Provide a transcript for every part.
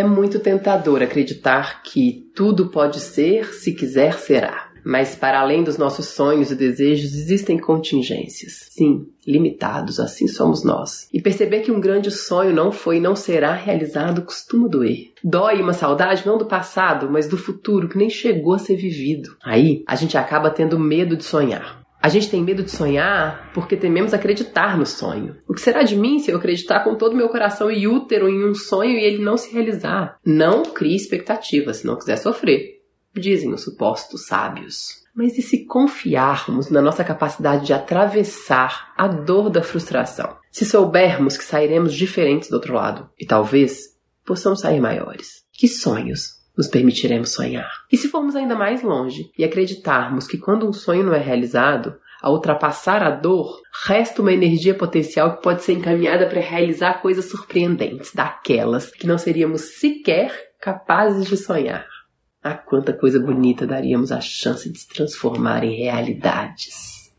É muito tentador acreditar que tudo pode ser, se quiser, será. Mas para além dos nossos sonhos e desejos existem contingências. Sim, limitados, assim somos nós. E perceber que um grande sonho não foi e não será realizado costuma doer. Dói uma saudade não do passado, mas do futuro que nem chegou a ser vivido. Aí a gente acaba tendo medo de sonhar. A gente tem medo de sonhar porque tememos acreditar no sonho. O que será de mim se eu acreditar com todo o meu coração e útero em um sonho e ele não se realizar? Não crie expectativas se não quiser sofrer dizem os supostos sábios. Mas e se confiarmos na nossa capacidade de atravessar a dor da frustração? Se soubermos que sairemos diferentes do outro lado e talvez possamos sair maiores? Que sonhos nos permitiremos sonhar? E se formos ainda mais longe e acreditarmos que quando um sonho não é realizado, a ultrapassar a dor, resta uma energia potencial que pode ser encaminhada para realizar coisas surpreendentes, daquelas que não seríamos sequer capazes de sonhar. Ah, quanta coisa bonita daríamos a chance de se transformar em realidades.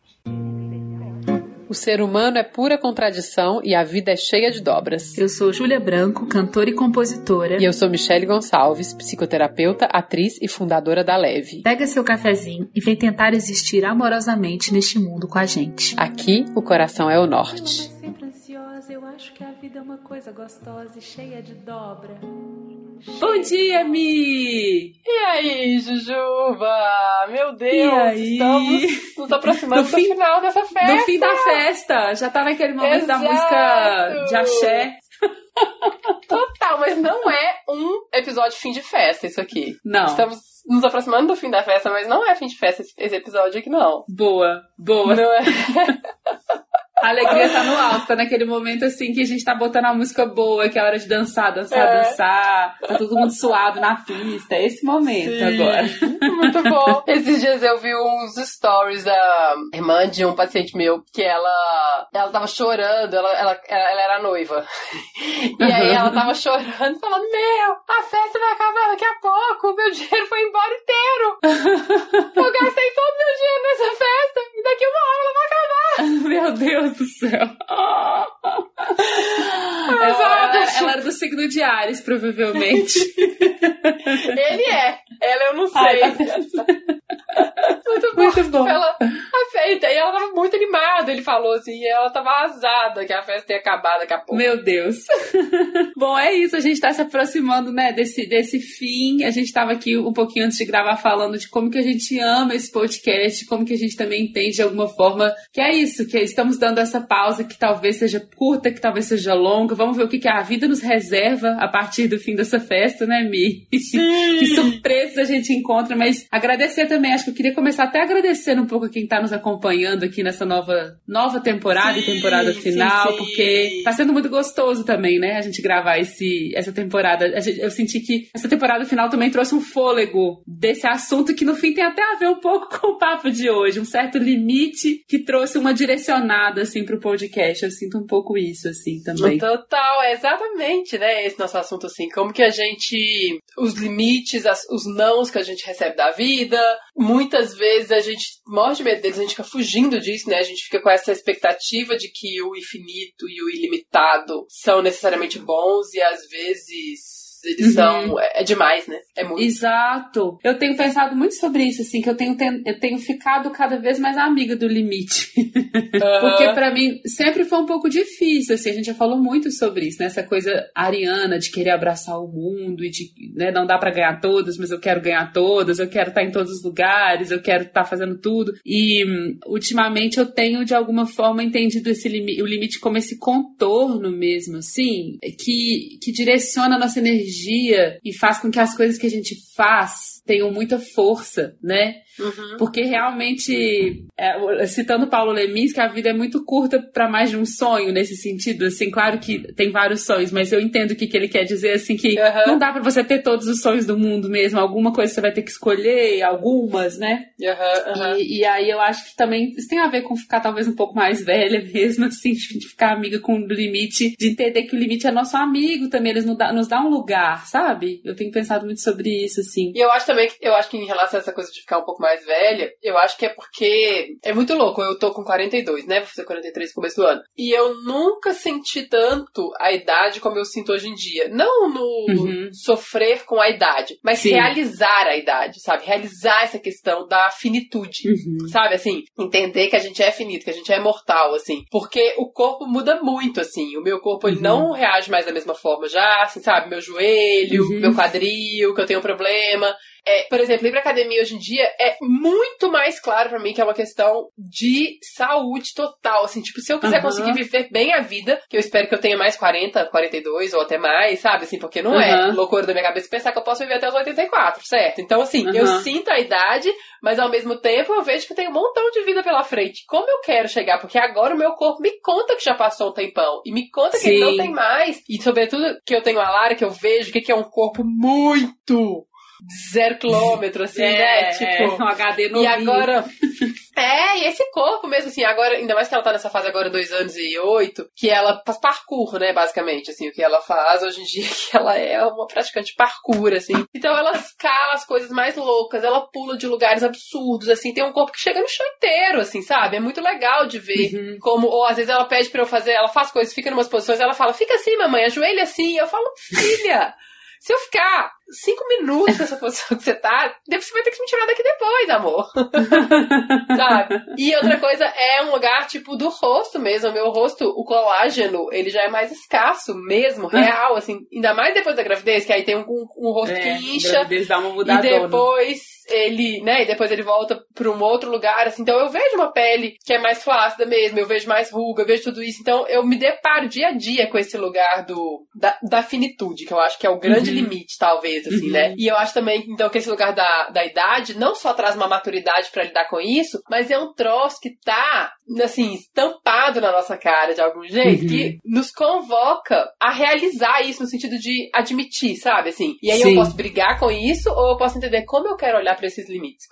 O ser humano é pura contradição e a vida é cheia de dobras. Eu sou Júlia Branco, cantora e compositora. E eu sou Michele Gonçalves, psicoterapeuta, atriz e fundadora da Leve. Pega seu cafezinho e vem tentar existir amorosamente neste mundo com a gente. Aqui, o coração é o norte. Sempre ansiosa, eu acho que a vida é uma coisa gostosa e cheia de dobra. Bom dia, Mi! E aí, Jujuba? Meu Deus, e aí? estamos nos aproximando do, do fim, final dessa festa. Do fim da festa. Já tá naquele momento Exato. da música de axé. Total, mas não é um episódio fim de festa isso aqui. Não. Estamos nos aproximando do fim da festa, mas não é fim de festa esse episódio aqui, não. Boa, boa. Não é. A alegria tá no alto, tá naquele momento assim que a gente tá botando a música boa, que é hora de dançar, dançar, é. dançar. Tá todo mundo suado na pista. É esse momento Sim. agora. Muito bom. Esses dias eu vi uns stories da irmã de um paciente meu que ela, ela tava chorando, ela, ela, ela era noiva. E aí ela tava chorando, falando: Meu, a festa vai acabar daqui a pouco, meu dinheiro foi embora inteiro. Eu gastei todo meu dinheiro nessa festa e daqui uma hora ela vai acabar. Meu Deus do céu. ela, ela, era do signo de Ares, provavelmente. Ele é. Ela eu não sei. Ai, tá muito bom. Muito bom. Ela, a e ela tava muito animada, ele falou assim, e ela tava arrasada que a festa ia acabar daqui a pouco. Meu Deus. bom, é isso, a gente tá se aproximando, né, desse, desse fim. A gente tava aqui um pouquinho antes de gravar falando de como que a gente ama esse podcast, como que a gente também entende de alguma forma que é isso, que estamos dando essa pausa que talvez seja curta, que talvez seja longa. Vamos ver o que, que a vida nos reserva a partir do fim dessa festa, né, Mi? que surpresas a gente encontra, mas agradecer também, acho que eu queria começar até agradecendo um pouco a quem está nos acompanhando aqui nessa nova, nova temporada sim, e temporada final, sim, sim. porque tá sendo muito gostoso também, né, a gente gravar esse, essa temporada. Eu senti que essa temporada final também trouxe um fôlego desse assunto que no fim tem até a ver um pouco com o papo de hoje, um certo limite que trouxe uma direcionada, assim, pro podcast. Eu sinto um pouco isso, assim, também. Total, é exatamente, né, esse nosso assunto, assim, como que a gente, os limites, as, os nãos que a gente recebe da vida, muitas vezes a gente morre de medo deles, a gente fica fugindo disso, né, a gente fica com essa expectativa de que o infinito e o ilimitado são necessariamente bons e às vezes eles uhum. são. É, é, demais, né? É muito. Exato. Eu tenho pensado muito sobre isso, assim, que eu tenho, eu tenho ficado cada vez mais amiga do limite. Uhum. Porque para mim sempre foi um pouco difícil, assim, a gente já falou muito sobre isso, né? Essa coisa ariana de querer abraçar o mundo e de, né, não dá para ganhar todas, mas eu quero ganhar todas, eu quero estar em todos os lugares, eu quero estar fazendo tudo. E ultimamente eu tenho de alguma forma entendido esse limite, o limite como esse contorno mesmo, assim, que, que direciona a nossa energia energia e faz com que as coisas que a gente faz tenham muita força, né? Uhum. Porque realmente, é, citando Paulo Lemis, que a vida é muito curta para mais de um sonho nesse sentido. Assim, claro que tem vários sonhos, mas eu entendo o que, que ele quer dizer, assim, que uhum. não dá para você ter todos os sonhos do mundo mesmo. Alguma coisa você vai ter que escolher, algumas, né? Uhum, e, e, aí eu acho que também isso tem a ver com ficar talvez um pouco mais velha mesmo, assim, de ficar amiga com o limite, de entender que o limite é nosso amigo também, eles nos dá, nos dá um lugar sabe? Eu tenho pensado muito sobre isso, assim. E eu acho também eu acho que em relação a essa coisa de ficar um pouco mais velha, eu acho que é porque é muito louco. Eu tô com 42, né? Vou fazer 43 no começo do ano. E eu nunca senti tanto a idade como eu sinto hoje em dia. Não no Uhum. sofrer com a idade, mas Sim. realizar a idade, sabe? Realizar essa questão da finitude. Uhum. Sabe, assim, entender que a gente é finito, que a gente é mortal, assim. Porque o corpo muda muito, assim. O meu corpo, ele Uhum. não reage mais da mesma forma já, assim, sabe? Meu joelho, Uhum. meu quadril, que eu tenho um problema. É, por exemplo, ir pra academia hoje em dia é muito mais claro pra mim que é uma questão de saúde total. Assim, tipo, se eu quiser Aham. conseguir viver bem a vida, que eu espero que eu tenha mais 40, 42 ou até mais, sabe? Assim, porque não é Aham. loucura da minha cabeça pensar que eu posso viver até os 84, certo? Então, assim, eu Aham. sinto a idade, mas ao mesmo tempo eu vejo que tem um montão de vida pela frente. Como eu quero chegar? Porque agora o meu corpo me conta que já passou um tempão. E me conta que ele não tem mais. E sobretudo que eu tenho a Lara, que eu vejo que é um corpo muito zero quilômetro, assim, né? é, Tipo. um HD E agora. É, e esse corpo mesmo, assim, agora, ainda mais que ela tá nessa fase agora, dois anos e oito, que ela faz parkour, né, basicamente, assim, o que ela faz hoje em dia, que ela é uma praticante parkour, assim. Então ela escala as coisas mais loucas, ela pula de lugares absurdos, assim, tem um corpo que chega no chão inteiro, assim, sabe? É muito legal de ver Uhum. como, ou às vezes ela pede pra eu fazer, ela faz coisas, fica em umas posições, ela fala, fica assim, mamãe, ajoelha assim, eu falo, filha... Se eu ficar cinco minutos nessa posição que você tá, depois você vai ter que me tirar daqui depois, amor. Sabe? E outra coisa é um lugar, tipo, do rosto mesmo. O meu rosto, o colágeno, ele já é mais escasso mesmo, real, assim. Ainda mais depois da gravidez, que aí tem um, um, um rosto É, que incha. gravidez dá uma E depois ele, né, e depois ele volta pra um outro lugar, assim. Então eu vejo uma pele que é mais flácida mesmo, eu vejo mais ruga, eu vejo tudo isso. Então eu me deparo dia a dia com esse lugar do da, da finitude, que eu acho que é o grande Uhum. limite, talvez, assim, Uhum. né? E eu acho também, então, que esse lugar da, da idade não só traz uma maturidade pra lidar com isso, mas é um troço que tá, assim, estampado na nossa cara de algum jeito, Uhum. que nos convoca a realizar isso no sentido de admitir, sabe? Assim, e aí Sim. eu posso brigar com isso ou eu posso entender como eu quero olhar pra esses limites,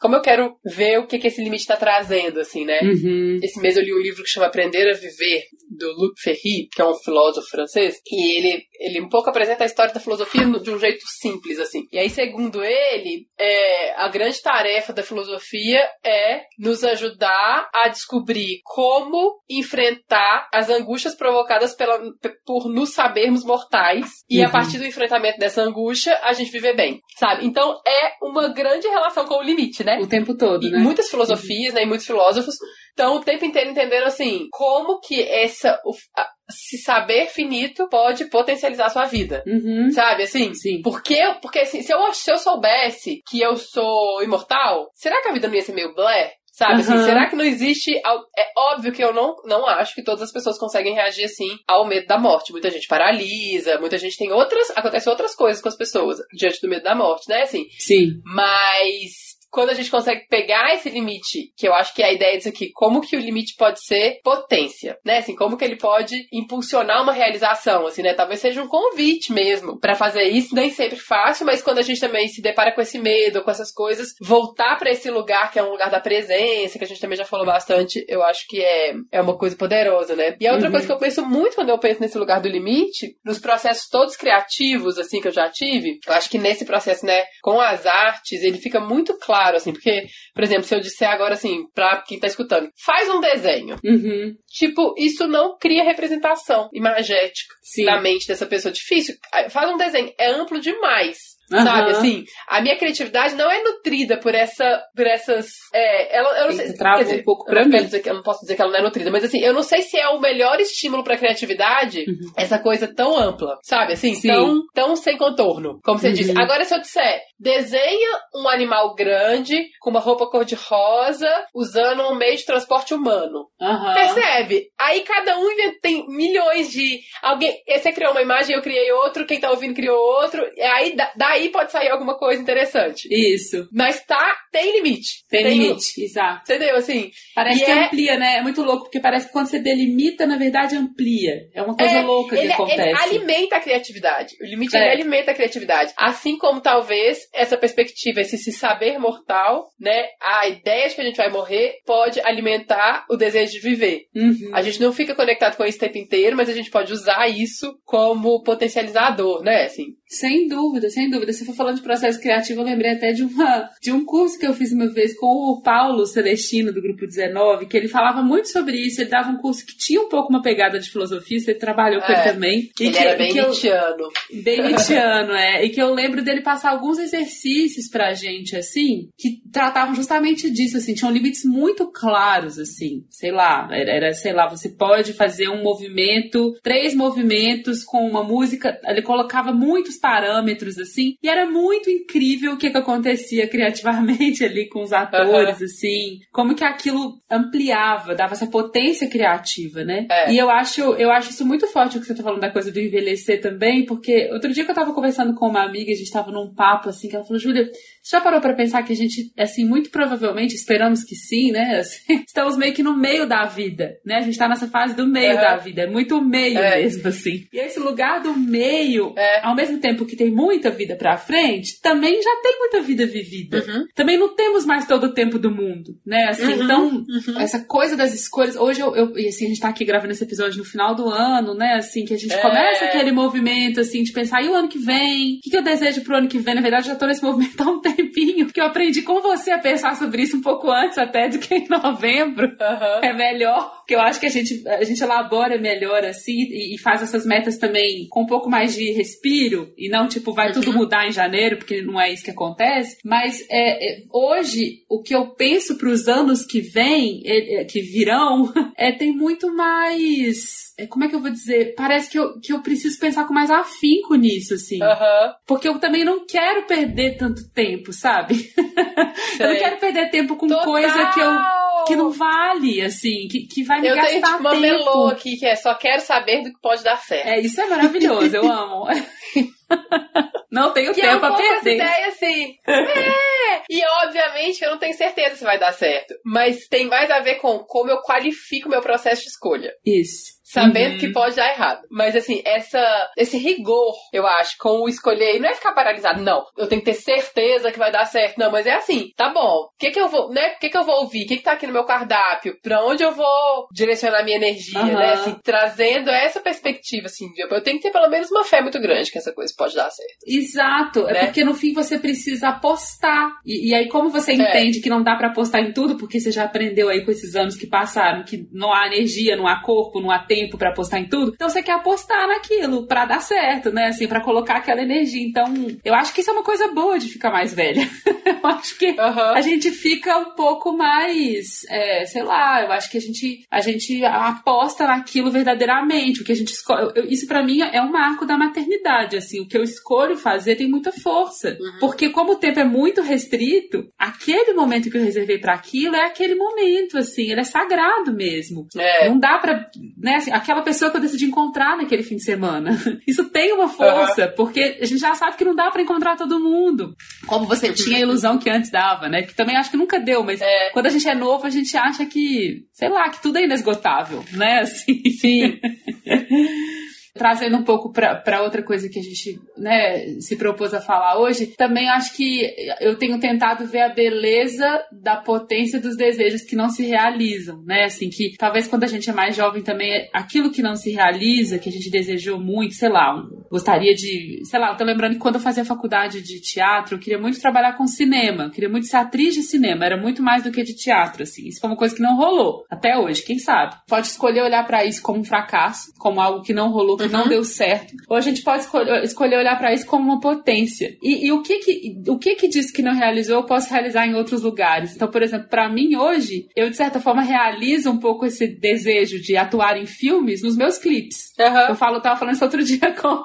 como eu quero ver o que, que esse limite tá trazendo, assim, né? Uhum. Esse mês eu li um livro que chama Aprender a Viver, do Luc Ferry, que é um filósofo francês, e ele, ele um pouco apresenta a história da filosofia de um jeito simples, assim. E aí, segundo ele, é, a grande tarefa da filosofia é nos ajudar a descobrir como enfrentar as angústias provocadas pela, por nos sabermos mortais, e a Uhum. partir do enfrentamento dessa angústia, a gente viver bem, sabe? Então, é uma grande relação com o limite, né? O tempo todo, E né? muitas filosofias, né, e muitos filósofos estão o tempo inteiro entendendo assim, como que essa o- a- se saber finito pode potencializar a sua vida. Uhum. Sabe, assim? Sim. Porque, porque assim, se eu, se eu soubesse que eu sou imortal, será que a vida não ia ser meio blé? Sabe, assim, Aham. será que não existe. É óbvio que eu não, não acho que todas as pessoas conseguem reagir assim ao medo da morte. Muita gente paralisa, muita gente tem outras. Acontece outras coisas com as pessoas diante do medo da morte, né? Assim, Sim. mas quando a gente consegue pegar esse limite, que eu acho que é a ideia disso aqui, como que o limite pode ser potência, né? Assim, como que ele pode impulsionar uma realização, assim, né? Talvez seja um convite mesmo pra fazer isso, nem sempre fácil, mas quando a gente também se depara com esse medo, com essas coisas, voltar pra esse lugar que é um lugar da presença, que a gente também já falou bastante, eu acho que é, é uma coisa poderosa, né? E a outra Uhum. coisa que eu penso muito quando eu penso nesse lugar do limite, nos processos todos criativos, assim, que eu já tive, eu acho que nesse processo, né, com as artes, ele fica muito claro, assim, porque, por exemplo, se eu disser agora, assim, pra quem tá escutando, faz um desenho. Uhum. Tipo, isso não cria representação imagética Sim. na mente dessa pessoa. Difícil. Faz um desenho. É amplo demais. Aham. Sabe, assim, a minha criatividade não é nutrida por essa, por essas, é, ela, eu não sei, dizer, um pouco eu pra não quero mim. dizer que- eu não posso dizer que ela não é nutrida, mas assim, eu não sei se é o melhor estímulo pra criatividade, Uhum. essa coisa tão ampla, sabe, assim, Sim. tão, tão sem contorno, como você Uhum. disse. Agora, se eu disser, desenha um animal grande, com uma roupa cor-de-rosa, usando um meio de transporte humano. Aham. Percebe? Aí cada um tem milhões de. Alguém. Você criou uma imagem, eu criei outro, quem tá ouvindo criou outro. Aí da- daí pode sair alguma coisa interessante. Isso. Mas tá, tem limite. Tem, um- limite, exato. Entendeu? Assim. Parece que é- amplia, né? É muito louco, porque parece que quando você delimita, na verdade, amplia. É uma coisa É, louca que ele, acontece. ele alimenta a criatividade. O limite É. alimenta a criatividade. Assim como talvez essa perspectiva, esse se saber mortal, né? A ideia de que a gente vai morrer pode alimentar o desejo de viver. Uhum. A gente não fica conectado com isso o tempo inteiro, mas a gente pode usar isso como potencializador, né? Assim, Sem dúvida, sem dúvida. Você foi falando de processo criativo, eu lembrei até de, uma, de um curso que eu fiz uma vez com o Paulo Celestino, do Grupo 19, que ele falava muito sobre isso. Ele dava um curso que tinha um pouco uma pegada de filosofia, você trabalhou com É, ele também. E Ele que, era bem Nietzscheano. Bem Nietzscheano, é. E que eu lembro dele passar alguns exercícios pra gente, assim, que tratavam justamente disso, assim, tinham limites muito claros, assim, sei lá, era, era, sei lá, você pode fazer um movimento, três movimentos com uma música, ele colocava muitos parâmetros, assim, e era muito incrível o que que acontecia criativamente ali com os atores, assim, como que aquilo ampliava, dava essa potência criativa, né? É. E eu acho, eu acho isso muito forte o que você tá falando da coisa do envelhecer também, porque outro dia que eu tava conversando com uma amiga, a gente tava num papo assim, que ela falou, Júlia, você já parou pra pensar que a gente, assim, muito provavelmente, esperamos que sim, né? Assim, estamos meio que no meio da vida, né? A gente tá nessa fase do meio Uhum. da vida, é muito meio É. mesmo, assim. E esse lugar do meio, É. ao mesmo tempo que tem muita vida pra frente, também já tem muita vida vivida. Uhum. Também não temos mais todo o tempo do mundo, né? Assim, Uhum, então, uhum. essa coisa das escolhas. Hoje eu, eu- e assim, a gente tá aqui gravando esse episódio no final do ano, né? Assim, que a gente É. começa aquele movimento, assim, de pensar, e o ano que vem? O que, que eu desejo pro ano que vem? Na verdade, eu já tô nesse movimento há um tempinho, que eu aprendi com você a pensar sobre isso um pouco antes, até do que em novembro. Aham. É melhor, porque eu acho que a gente, a gente elabora melhor assim e, e faz essas metas também com um pouco mais de respiro e não tipo vai tudo mudar em janeiro, porque não é isso que acontece. Mas é, é, hoje o que eu penso para os anos que vêm, é, é, que virão, é tem muito mais. É, Como é que eu vou dizer? Parece que eu, que eu preciso pensar com mais afinco nisso, assim. Aham. Porque eu também não quero perder tanto tempo, sabe? eu não quero perder tempo com Total! coisa que eu que não vale, assim, que, que vai me Eu gastar tenho tipo uma tempo. melô aqui que é só quero saber do que pode dar certo. É, isso é maravilhoso, eu amo. não tenho Que é um tempo a pouco essa perder. ideia assim. É! E obviamente eu não tenho certeza se vai dar certo. Mas tem mais a ver com como eu qualifico meu processo de escolha. Isso. Sabendo Uhum. que pode dar errado. Mas assim, essa, esse rigor, eu acho, com o escolher, e não é ficar paralisado, não. Eu tenho que ter certeza que vai dar certo. Não, mas é assim, tá bom. O que que eu vou, né? O que que eu vou ouvir? O que que tá aqui no meu cardápio? Pra onde eu vou direcionar minha energia, Aham. né? Assim, trazendo essa perspectiva, assim, eu tenho que ter pelo menos uma fé muito grande que essa coisa pode dar certo. Exato, é Né? porque no fim você precisa apostar. E, e aí, como você entende que não dá pra apostar em tudo, porque você já aprendeu aí com esses anos que passaram que não há energia, não há corpo, não há tempo pra apostar em tudo, então você quer apostar naquilo pra dar certo, né? Assim, pra colocar aquela energia. Então, eu acho que isso é uma coisa boa de ficar mais velha. eu acho que Aham. a gente fica um pouco mais, é, sei lá, eu acho que a gente, a gente aposta naquilo verdadeiramente, o que a gente escolhe. eu- Isso pra mim é um marco da maternidade, assim, o que eu escolho fazer tem muita força, porque como o tempo é muito restrito, aquele momento que eu reservei pra aquilo é aquele momento, assim, ele é sagrado mesmo. É. Não dá pra, né, assim, aquela pessoa que eu decidi encontrar naquele fim de semana. Isso tem uma força, porque a gente já sabe que não dá pra encontrar todo mundo. Como você tinha a ilusão que antes dava, né? Que também acho que nunca deu, mas É. quando a gente é novo, a gente acha que, sei lá, que tudo é inesgotável, né? Assim. Sim. Trazendo um pouco para outra coisa que a gente né, se propôs a falar hoje, também acho que eu tenho tentado ver a beleza da potência dos desejos que não se realizam, né? Assim, que talvez quando a gente é mais jovem também, aquilo que não se realiza, que a gente desejou muito, sei lá, gostaria de. Sei lá, eu tô lembrando que quando eu fazia faculdade de teatro, eu queria muito trabalhar com cinema, eu queria muito ser atriz de cinema, era muito mais do que de teatro, assim. Isso foi uma coisa que não rolou, até hoje, quem sabe? Pode escolher olhar para isso como um fracasso, como algo que não rolou, que não deu certo. Ou a gente pode escolher, escolher olhar para isso como uma potência. E, e o que que o que que diz que não realizou, eu posso realizar em outros lugares. Então, por exemplo, para mim hoje, eu de certa forma realizo um pouco esse desejo de atuar em filmes nos meus clipes. Aham. Eu falo, eu tava falando isso outro dia com,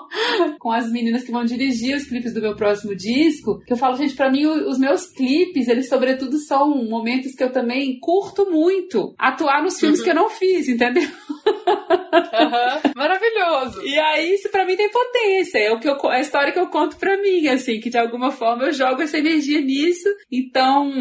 com as meninas que vão dirigir os clipes do meu próximo disco, que eu falo, gente, pra mim os meus clipes, eles sobretudo são momentos que eu também curto muito. Atuar nos filmes que eu não fiz, entendeu? Aham. Maravilhoso. E aí, isso pra mim tem potência. É o que eu, a história que eu conto pra mim, assim, que de alguma forma eu jogo essa energia nisso. Então,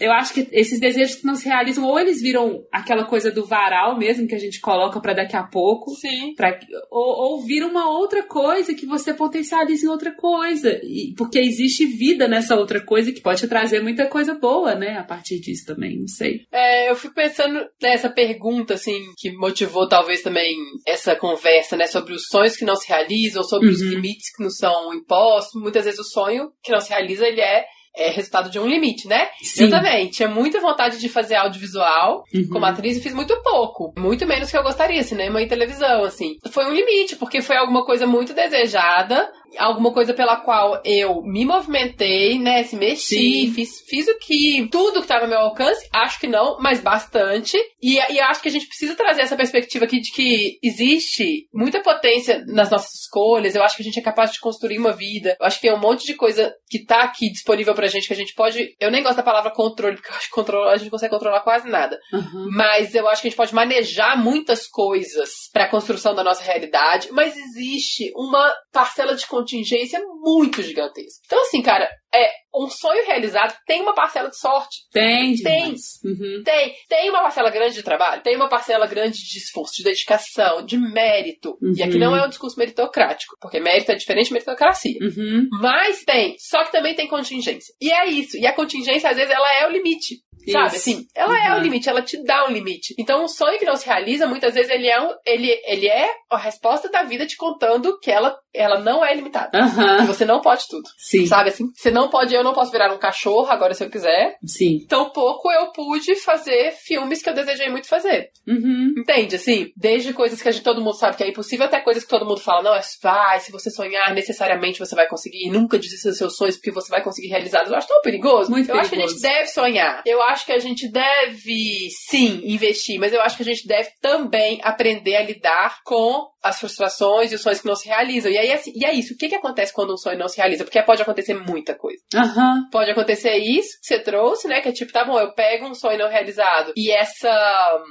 eu acho que esses desejos que não se realizam, ou eles viram aquela coisa do varal mesmo, que a gente coloca pra daqui a pouco, Sim. Pra, ou, ou vira uma outra coisa que você potencializa em outra coisa. E, porque existe vida nessa outra coisa que pode te trazer muita coisa boa, né? A partir disso também, não sei. É, eu fico pensando nessa pergunta, assim, que motivou talvez também essa conversa, né, sobre os sonhos que não se realizam, sobre os Uhum. limites que não são impostos. Muitas vezes o sonho que não se realiza, ele é, é resultado de um limite, né? Sim. Eu também tinha muita vontade de fazer audiovisual Uhum. como atriz e fiz muito pouco. Muito menos que eu gostaria, cinema e televisão, assim. Foi um limite, porque foi alguma coisa muito desejada, alguma coisa pela qual eu me movimentei, né? Se mexi, Sim. fiz, fiz o que. Tudo que estava ao meu alcance, acho que não, mas bastante. E, e acho que a gente precisa trazer essa perspectiva aqui de que existe muita potência nas nossas escolhas. Eu acho que a gente é capaz de construir uma vida. Eu acho que tem um monte de coisa que tá aqui disponível pra gente que a gente pode. Eu nem gosto da palavra controle, porque eu acho que controle, a gente consegue controlar quase nada. Uhum. Mas eu acho que a gente pode manejar muitas coisas para a construção da nossa realidade, mas existe uma parcela de contingência muito gigantesca. Então, assim, cara, é um sonho realizado tem uma parcela de sorte. Tem, Tem. Uhum. Tem, tem uma parcela grande de trabalho, tem uma parcela grande de esforço, de dedicação, de mérito. E aqui Uhum. não é um discurso meritocrático, porque mérito é diferente de meritocracia. Uhum. Mas tem, só que também tem contingência. E é isso. E a contingência, às vezes, ela é o limite. Sabe, Isso. assim, ela é Uhum. o limite, ela te dá um limite. Então, um sonho que não se realiza, muitas vezes, ele é, um, ele, ele é a resposta da vida te contando que ela, ela não é limitada. Que Aham. você não pode tudo. Sim. Sabe assim? Você não pode, eu não posso virar um cachorro agora se eu quiser. Sim. Tampouco eu pude fazer filmes que eu desejei muito fazer. Uhum. Entende? Assim, desde coisas que a gente, todo mundo sabe que é impossível, até coisas que todo mundo fala, não, é vai, se você sonhar, necessariamente você vai conseguir. Nunca desista dos seus sonhos, porque você vai conseguir realizá-los. Eu acho tão perigoso. Muito eu acho que a perigoso. gente deve sonhar. Eu acho que a gente deve, sim, investir, mas eu acho que a gente deve também aprender a lidar com as frustrações e os sonhos que não se realizam. E aí, assim, e é isso. O que, que acontece quando um sonho não se realiza? Porque pode acontecer muita coisa. Aham. Pode acontecer isso que você trouxe, né? Que é tipo, tá bom, eu pego um sonho não realizado e essa.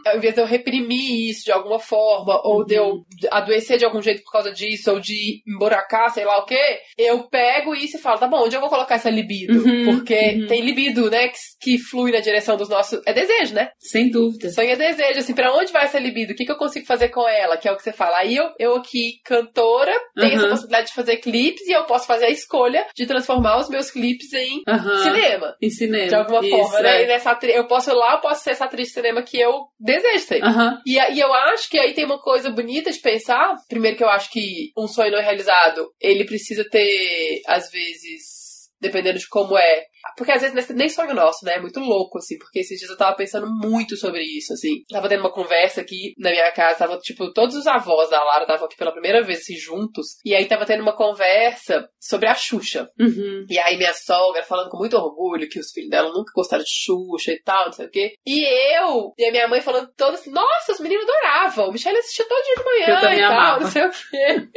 Ao invés de eu reprimir isso de alguma forma, ou de eu adoecer de algum jeito por causa disso, ou de emburacar, sei lá o quê, eu pego isso e falo, tá bom, onde eu vou colocar essa libido? Uhum, Porque uhum. tem libido, né? Que, que flui na direção dos nossos. É desejo, né? Sem dúvida. Sonho é desejo, assim, pra onde vai essa libido? O que, que eu consigo fazer com ela? Que é o que você fala. Aí eu, eu aqui, cantora, tenho essa Uhum. possibilidade de fazer clipes e eu posso fazer a escolha de transformar os meus clipes em Aham. cinema. Em cinema. De alguma Isso, forma, né? É. nessa. Eu posso ir lá, eu posso ser essa atriz de cinema que eu desejo ser. Aham. E, e eu acho que aí tem uma coisa bonita de pensar. Primeiro que eu acho que um sonho não realizado, ele precisa ter, às vezes, dependendo de como é. Porque às vezes nem sonho nosso, né? É muito louco, assim. Porque esses dias eu tava pensando muito sobre isso, assim. Tava tendo uma conversa aqui na minha casa. Tava, tipo, todos os avós da Lara estavam aqui pela primeira vez, assim, juntos. E aí tava tendo uma conversa sobre a Xuxa. Uhum. E aí minha sogra falando com muito orgulho que os filhos dela nunca gostaram de Xuxa e tal, não sei o quê. E eu e a minha mãe falando todas assim, nossa, os meninos adoravam. O Michelle assistia todo dia de manhã Eu e tal, amava. não sei o quê.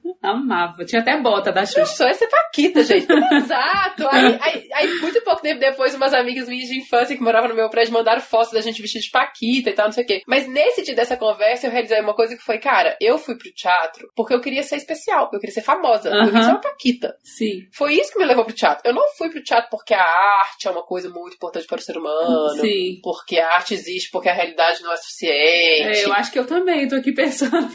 Amava. Tinha até bota da Meu Xuxa. sonho é ser Paquita, gente. Exato. Aí, aí, aí, muito pouco tempo depois, umas amigas minhas de infância que moravam no meu prédio mandaram fotos da gente vestida de Paquita e tal, não sei o quê. Mas nesse dia dessa conversa, eu realizei uma coisa que foi, cara, eu fui pro teatro porque eu queria ser especial, eu queria ser famosa, eu queria ser uma Paquita. Sim. Foi isso que me levou pro teatro. Eu não fui pro teatro porque a arte é uma coisa muito importante para o ser humano. Sim. Porque a arte existe, porque a realidade não é suficiente. É, eu acho que eu também tô aqui pensando.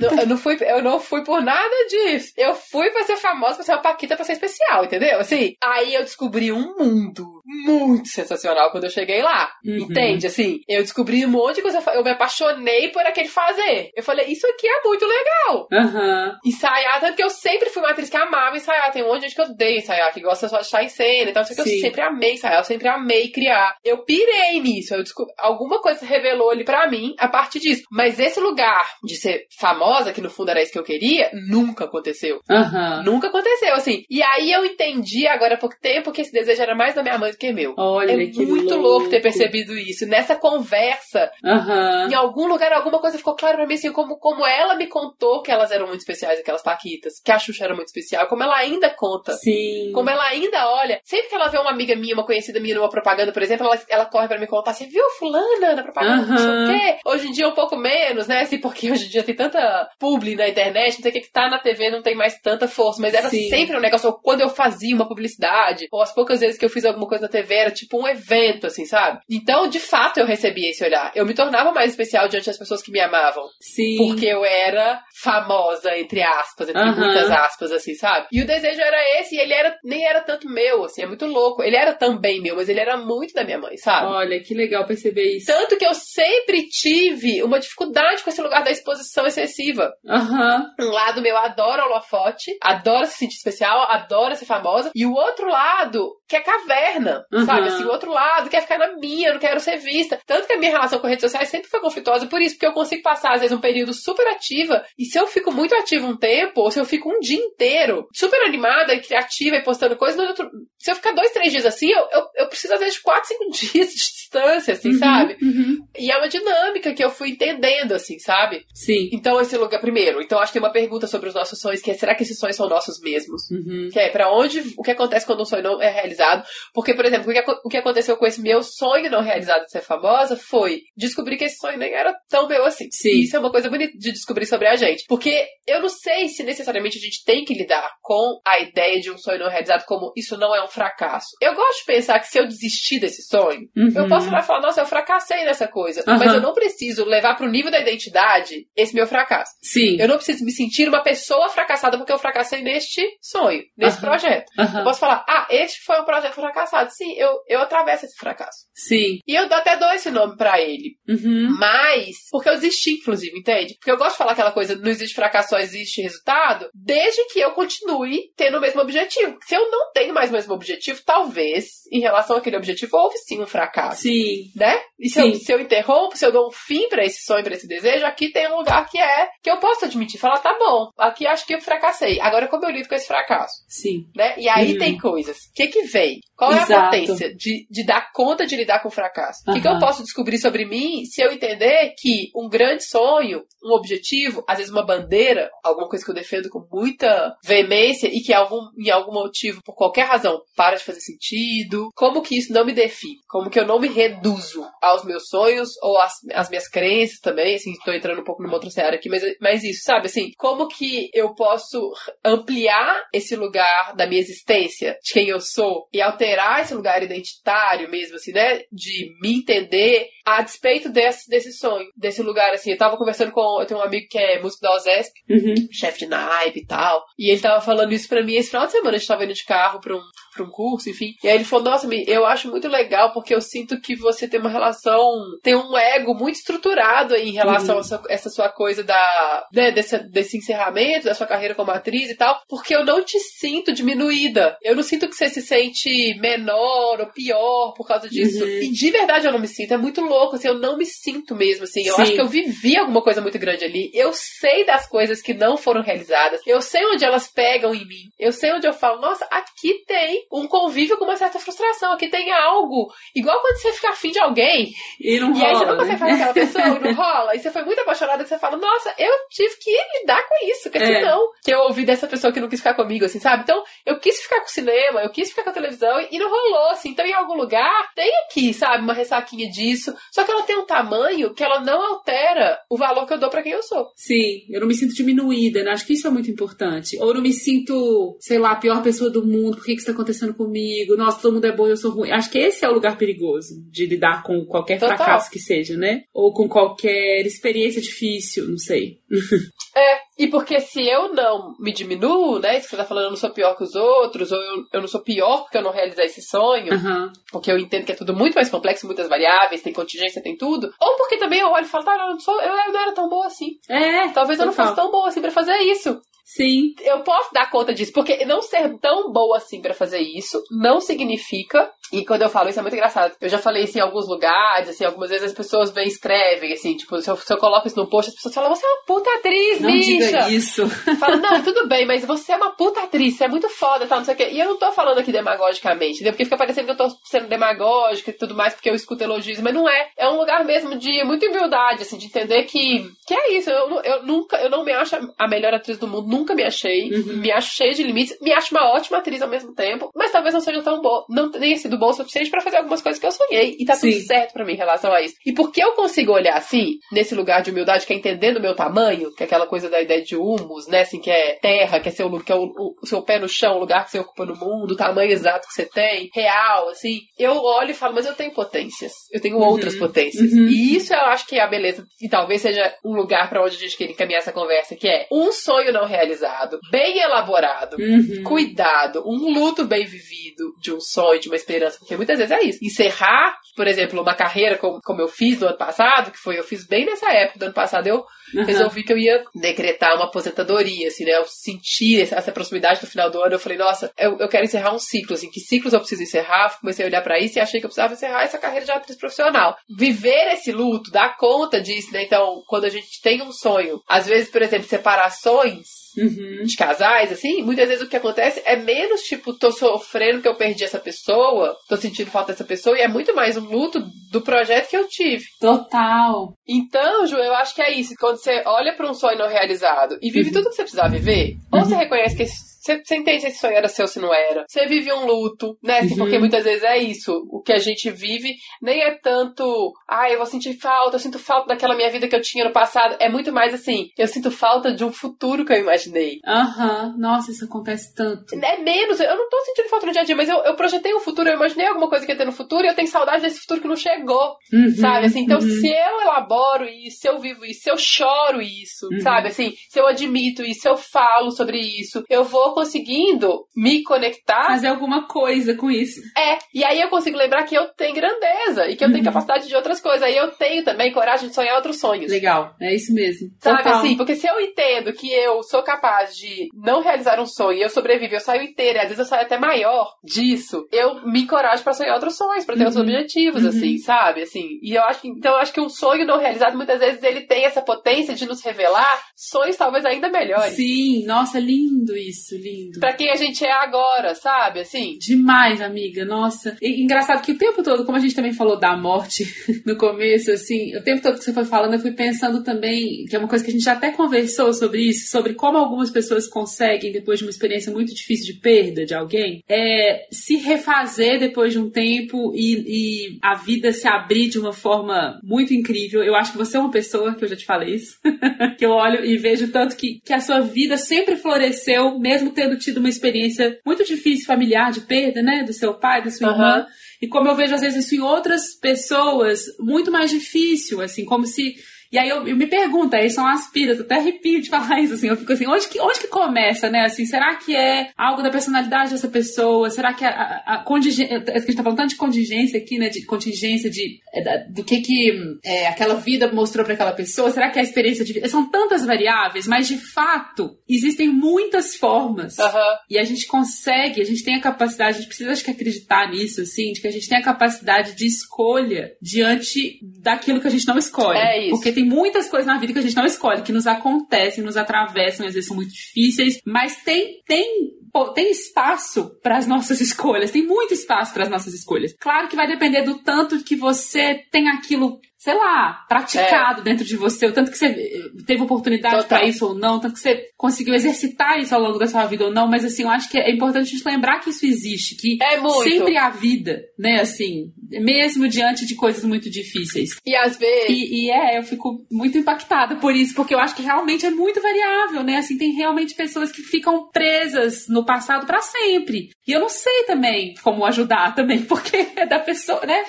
Não, eu, não fui, eu não fui por nada disso. Eu fui pra ser famosa, pra ser uma Paquita, pra ser especial, entendeu? Assim, aí eu descobri um mundo muito sensacional quando eu cheguei lá. Uhum. Entende? Assim, eu descobri um monte de coisa. Eu me apaixonei por aquele fazer. Eu falei, isso aqui é muito legal. Aham. Ensaiar, tanto que eu sempre fui uma atriz que amava ensaiar. Tem um monte de gente que odeia ensaiar, que gosta só de estar em cena e tal. Só que eu Sim. sempre amei ensaiar, eu sempre amei criar. Eu pirei nisso. Eu descobri, alguma coisa se revelou ali pra mim a partir disso. Mas esse lugar de ser famosa, que no fundo era isso que eu queria, nunca aconteceu. Aham. Nunca aconteceu, assim. E aí eu entendi agora há pouco tempo que esse desejo era mais da minha mãe do que meu. Olha, é que muito louco ter percebido isso. Nessa conversa, Aham. em algum lugar, alguma coisa ficou claro pra mim, assim, como, como ela me contou que elas eram muito especiais, aquelas paquitas, que a Xuxa era muito especial, como ela ainda conta. Sim. Como ela ainda olha, sempre que ela vê uma amiga minha, uma conhecida minha numa propaganda, por exemplo, ela, ela corre pra me contar, você viu fulana na propaganda, não sei o quê? Hoje em dia um pouco menos, né, assim, porque hoje em dia tem tanta publi na internet, não sei o que, que tá na TV não tem mais tanta força, mas era Sim. sempre um negócio, quando eu fazia uma publicidade, ou as poucas vezes que eu fiz alguma coisa na TV era tipo um evento, assim, sabe? Então, de fato, eu recebia esse olhar. Eu me tornava mais especial diante das pessoas que me amavam. Sim. Porque eu era famosa, entre aspas, entre Aham. muitas aspas, assim, sabe? E o desejo era esse, e ele era, nem era tanto meu, assim, é muito louco. Ele era também meu, mas ele era muito da minha mãe, sabe? Olha, que legal perceber isso. Tanto que eu sempre tive uma dificuldade com esse lugar da exposição excessiva. Aham. Um lado meu adora holofote, adora se sentir especial, adora ser famosa. E o outro lado quer caverna, Uhum. sabe? Assim, o outro lado quer ficar na minha, não quero ser vista. Tanto que a minha relação com redes sociais sempre foi conflituosa por isso, porque eu consigo passar, às vezes, um período super ativa. E se eu fico muito ativa um tempo, ou se eu fico um dia inteiro super animada e criativa e postando coisas, no outro... se eu ficar dois, três dias assim, eu, eu, eu preciso, às vezes, de quatro, cinco dias de distância, assim, Uhum, sabe? uhum. E é uma dinâmica que eu fui entendendo, assim, sabe? Sim. Então, esse lugar, primeiro, então acho que tem uma pergunta sobre os nossos sonhos, que é, será que esses sonhos são nossos mesmos? Uhum. Que é, pra onde, o que acontece quando um sonho não é realizado? Porque, por exemplo, o que, o que aconteceu com esse meu sonho não realizado de ser famosa foi descobrir que esse sonho nem era tão meu assim. Sim. Isso é uma coisa bonita de descobrir sobre a gente. Porque eu não sei se necessariamente a gente tem que lidar com a ideia de um sonho não realizado como isso não é um fracasso. Eu gosto de pensar que se eu desistir desse sonho, Uhum. eu posso olhar e falar, nossa, eu fracassei nessa coisa. Aham. Mas eu não preciso levar pro nível da identidade esse meu fracasso. Sim. Eu não preciso me sentir uma pessoa fracassada porque eu fracassei neste sonho, nesse Aham. projeto. Eu posso falar, ah, este foi um projeto fracassado. Sim, eu, eu atravesso esse fracasso. Sim. E eu até dou esse nome pra ele. Uhum. Mas, porque eu desisti, inclusive, entende? Porque eu gosto de falar aquela coisa, não existe fracasso, só existe resultado, desde que eu continue tendo o mesmo objetivo. Se eu não tenho mais o mesmo objetivo, talvez, em relação àquele objetivo, houve sim um fracasso. Sim. Né? E se eu, Sim. se eu interrompo, se eu dou um fim pra esse sonho, pra esse desejo, aqui tem um lugar que é que eu posso admitir, falar, tá bom, aqui acho que eu fracassei. Agora como eu lido com esse fracasso? Sim. né? E aí Uhum. tem coisas. O que que vem? Qual é a Exato. potência de, de dar conta de lidar com o fracasso? O que, que eu posso descobrir sobre mim se eu entender que um grande sonho, um objetivo, às vezes uma bandeira, alguma coisa que eu defendo com muita veemência e que algum, em algum motivo, por qualquer razão, para de fazer sentido? Como que isso não me define? Como que eu não me reduzo aos meus sonhos ou às, às minhas crenças também? Assim, tô entrando um pouco numa outra seara aqui, mas, mas isso, sabe? Assim, como que eu posso ampliar esse lugar da minha existência, de quem eu sou, e alterar esse lugar identitário mesmo, assim, né? De me entender a despeito desse, desse sonho, desse lugar, assim. Eu tava conversando com. Eu tenho um amigo que é músico da OSESP, Uhum. chefe de naipe e tal. E ele tava falando isso pra mim esse final de semana. A gente tava indo de carro pra um, pra um curso, enfim. E aí ele falou: Nossa, eu acho muito legal porque eu sinto que você tem uma relação, tem um ego muito estruturado em relação Uhum. a essa, essa sua coisa da, né, desse, desse encerramento da sua carreira como atriz e tal. Porque eu não te sinto diminuída. Eu não sinto que você se sente menor ou pior por causa disso. Uhum. E de verdade eu não me sinto. É muito louco, assim, eu não me sinto mesmo, assim. Eu Sim. acho que eu vivi alguma coisa muito grande ali. Eu sei das coisas que não foram realizadas. Eu sei onde elas pegam em mim. Eu sei onde eu falo, nossa, aqui tem um convívio com uma certa frustração. Aqui tem algo. Igual quando você fica afim de alguém. E não e aí você rola, não consegue né? falar aquela pessoa e não rola. E você foi muito apaixonada que você fala, nossa, eu tive que lidar com isso. Que assim, É. não. Que eu ouvi dessa pessoa que não quis ficar comigo, assim, sabe? Então, eu quis ficar com o cinema, eu quis ficar com a televisão e, e não rolou, assim. Então, em algum lugar, tem aqui, sabe, uma ressaquinha disso. Só que ela tem um tamanho que ela não altera o valor que eu dou pra quem eu sou. Sim, eu não me sinto diminuída, né? Acho que isso é muito importante. Ou eu não me sinto, sei lá, a pior pessoa do mundo, por que que isso tá acontecendo comigo? Nossa, todo mundo é bom e eu sou ruim. Acho que esse é o lugar perigoso de lidar com qualquer Total. fracasso que seja, né? Ou com qualquer experiência difícil, não sei. É, e porque se eu não me diminuo, né? Isso que você tá falando, eu não sou pior que os outros, ou eu, eu não sou pior porque eu não realizei esse sonho, Aham. porque eu entendo que é tudo muito mais complexo, muitas variáveis, tem contingência, tem tudo. Ou porque também eu olho e falo, tá, eu não, sou, eu, não era tão boa assim. É. Talvez eu não fosse tão boa assim pra fazer isso. Sim. Eu posso dar conta disso, porque não ser tão boa assim pra fazer isso não significa. E quando eu falo isso é muito engraçado. Eu já falei isso em alguns lugares, assim, algumas vezes as pessoas vêm e escrevem, assim, tipo, se eu, se eu coloco isso no post, as pessoas falam, você é uma puta atriz, Não bicha! diga isso. Fala, não, tudo bem, mas você é uma puta atriz, você é muito foda, tal, não sei o quê. E eu não tô falando aqui demagogicamente, entendeu? Porque fica parecendo que eu tô sendo demagógica e tudo mais, porque eu escuto elogios, mas não é. É um lugar mesmo de muita humildade, assim, de entender que, que é isso. Eu, eu nunca, eu não me acho a melhor atriz do mundo nunca me achei, Uhum. me acho cheia de limites, me acho uma ótima atriz ao mesmo tempo, mas talvez não seja tão boa, não tenha sido boa o suficiente pra fazer algumas coisas que eu sonhei. E tá tudo Sim. certo pra mim em relação a isso. E porque eu consigo olhar assim, nesse lugar de humildade, que é entendendo o meu tamanho, que é aquela coisa da ideia de humus, né? Assim, que é terra, que é, seu, que é o, o- seu pé no chão, o lugar que você ocupa no mundo, o tamanho exato que você tem, real, assim. Eu olho e falo, mas eu tenho potências. Eu tenho outras potências. Uhum. E isso eu acho que é a beleza. E talvez seja um lugar pra onde a gente queira encaminhar essa conversa, que é um sonho não realizado, bem elaborado, Uhum. cuidado, um luto bem vivido de um sonho, de uma esperança, porque muitas vezes é isso. Encerrar, por exemplo, uma carreira como, como eu fiz no ano passado, que foi, eu fiz bem nessa época do ano passado, eu Uhum. resolvi que eu ia decretar uma aposentadoria, assim, né? Eu senti essa, proximidade do final do ano, eu falei, nossa, eu, eu quero encerrar um ciclo, assim, que ciclos eu preciso encerrar? Comecei a olhar pra isso e achei que eu precisava encerrar essa carreira de atriz profissional. Viver esse luto, dar conta disso, né? Então, quando a gente tem um sonho, às vezes, por exemplo, separações, Uhum. de casais, assim, muitas vezes o que acontece é menos tipo, tô sofrendo que eu perdi essa pessoa, tô sentindo falta dessa pessoa, e é muito mais um luto do projeto que eu tive. Total. Então, Ju, eu acho que é isso. Quando você olha pra um sonho não realizado e vive tudo que você precisava viver, ou você reconhece que esse- você, você entende se esse sonho era seu, se não era. Você vive um luto, né? Assim, Uhum. Porque muitas vezes é isso. O que a gente vive nem é tanto, ah, eu vou sentir falta, eu sinto falta daquela minha vida que eu tinha no passado. É muito mais assim, eu sinto falta de um futuro que eu imaginei. Aham. Nossa, isso acontece tanto. É menos, eu não tô sentindo falta no dia a dia, mas eu, eu projetei um futuro, eu imaginei alguma coisa que ia ter no futuro e eu tenho saudade desse futuro que não chegou. Uhum. Sabe, assim, então Uhum. se eu elaboro isso, se eu vivo isso, se eu choro isso, Uhum. sabe, assim, se eu admito isso, se eu falo sobre isso, eu vou conseguindo me conectar. Fazer alguma coisa com isso. É, e aí eu consigo lembrar que eu tenho grandeza e que eu tenho Uhum. capacidade de outras coisas. Aí eu tenho também coragem de sonhar outros sonhos. Legal. É isso mesmo. Sabe Total. assim, porque se eu entendo que eu sou capaz de não realizar um sonho e eu sobrevivo, eu saio inteira, e às vezes eu saio até maior disso, eu me encorajo pra sonhar outros sonhos, pra ter outros Uhum. objetivos, Uhum. assim, sabe? Assim, e eu acho que, então eu acho que um sonho não realizado, muitas vezes, ele tem essa potência de nos revelar sonhos talvez ainda melhores. Sim, nossa, lindo isso, lindo. Pra quem a gente é agora, sabe? Assim. Demais, amiga, nossa. E, engraçado que o tempo todo, como a gente também falou da morte no começo, assim, o tempo todo que você foi falando, eu fui pensando também, que é uma coisa que a gente já até conversou sobre isso, sobre como algumas pessoas conseguem, depois de uma experiência muito difícil de perda de alguém, é, se refazer depois de um tempo e, e a vida se abrir de uma forma muito incrível. Eu acho que você é uma pessoa, que eu já te falei isso, que eu olho e vejo tanto que, que a sua vida sempre floresceu, mesmo tendo tido uma experiência muito difícil familiar de perda, né? Do seu pai, da sua Aham. irmã. E como eu vejo às vezes isso em outras pessoas, muito mais difícil, assim, como se. E aí eu, eu me pergunto, aí são as piras, eu até arrepio de falar isso, assim, eu fico assim, onde que, onde que começa, né, assim, será que é algo da personalidade dessa pessoa, será que a, a, a contingência, a gente tá falando tanto de contingência aqui, né, de contingência, de, é, da- do que que é, aquela vida mostrou pra aquela pessoa, será que é a experiência de vida, são tantas variáveis, mas de fato, existem muitas formas, Aham. e a gente consegue, a gente tem a capacidade, a gente precisa acho que acreditar nisso, assim, de que a gente tem a capacidade de escolha diante daquilo que a gente não escolhe. É isso. Porque tem muitas coisas na vida que a gente não escolhe, que nos acontecem, nos atravessam, às vezes são muito difíceis, mas tem, tem pô, tem espaço para as nossas escolhas, tem muito espaço para as nossas escolhas. Claro que vai depender do tanto que você tem aquilo, sei lá, praticado dentro de você, o tanto que você eh, teve oportunidade para isso ou não, o tanto que você conseguiu exercitar isso ao longo da sua vida ou não, mas assim, eu acho que é importante a gente lembrar que isso existe, que É sempre há vida, né, assim, mesmo diante de coisas muito difíceis. E às vezes. E, e é, eu fico muito impactada por isso, porque eu acho que realmente é muito variável, né? Assim, tem realmente pessoas que ficam presas no passado pra sempre. E eu não sei também como ajudar também, porque é da pessoa, né?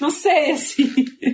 Não sei, assim.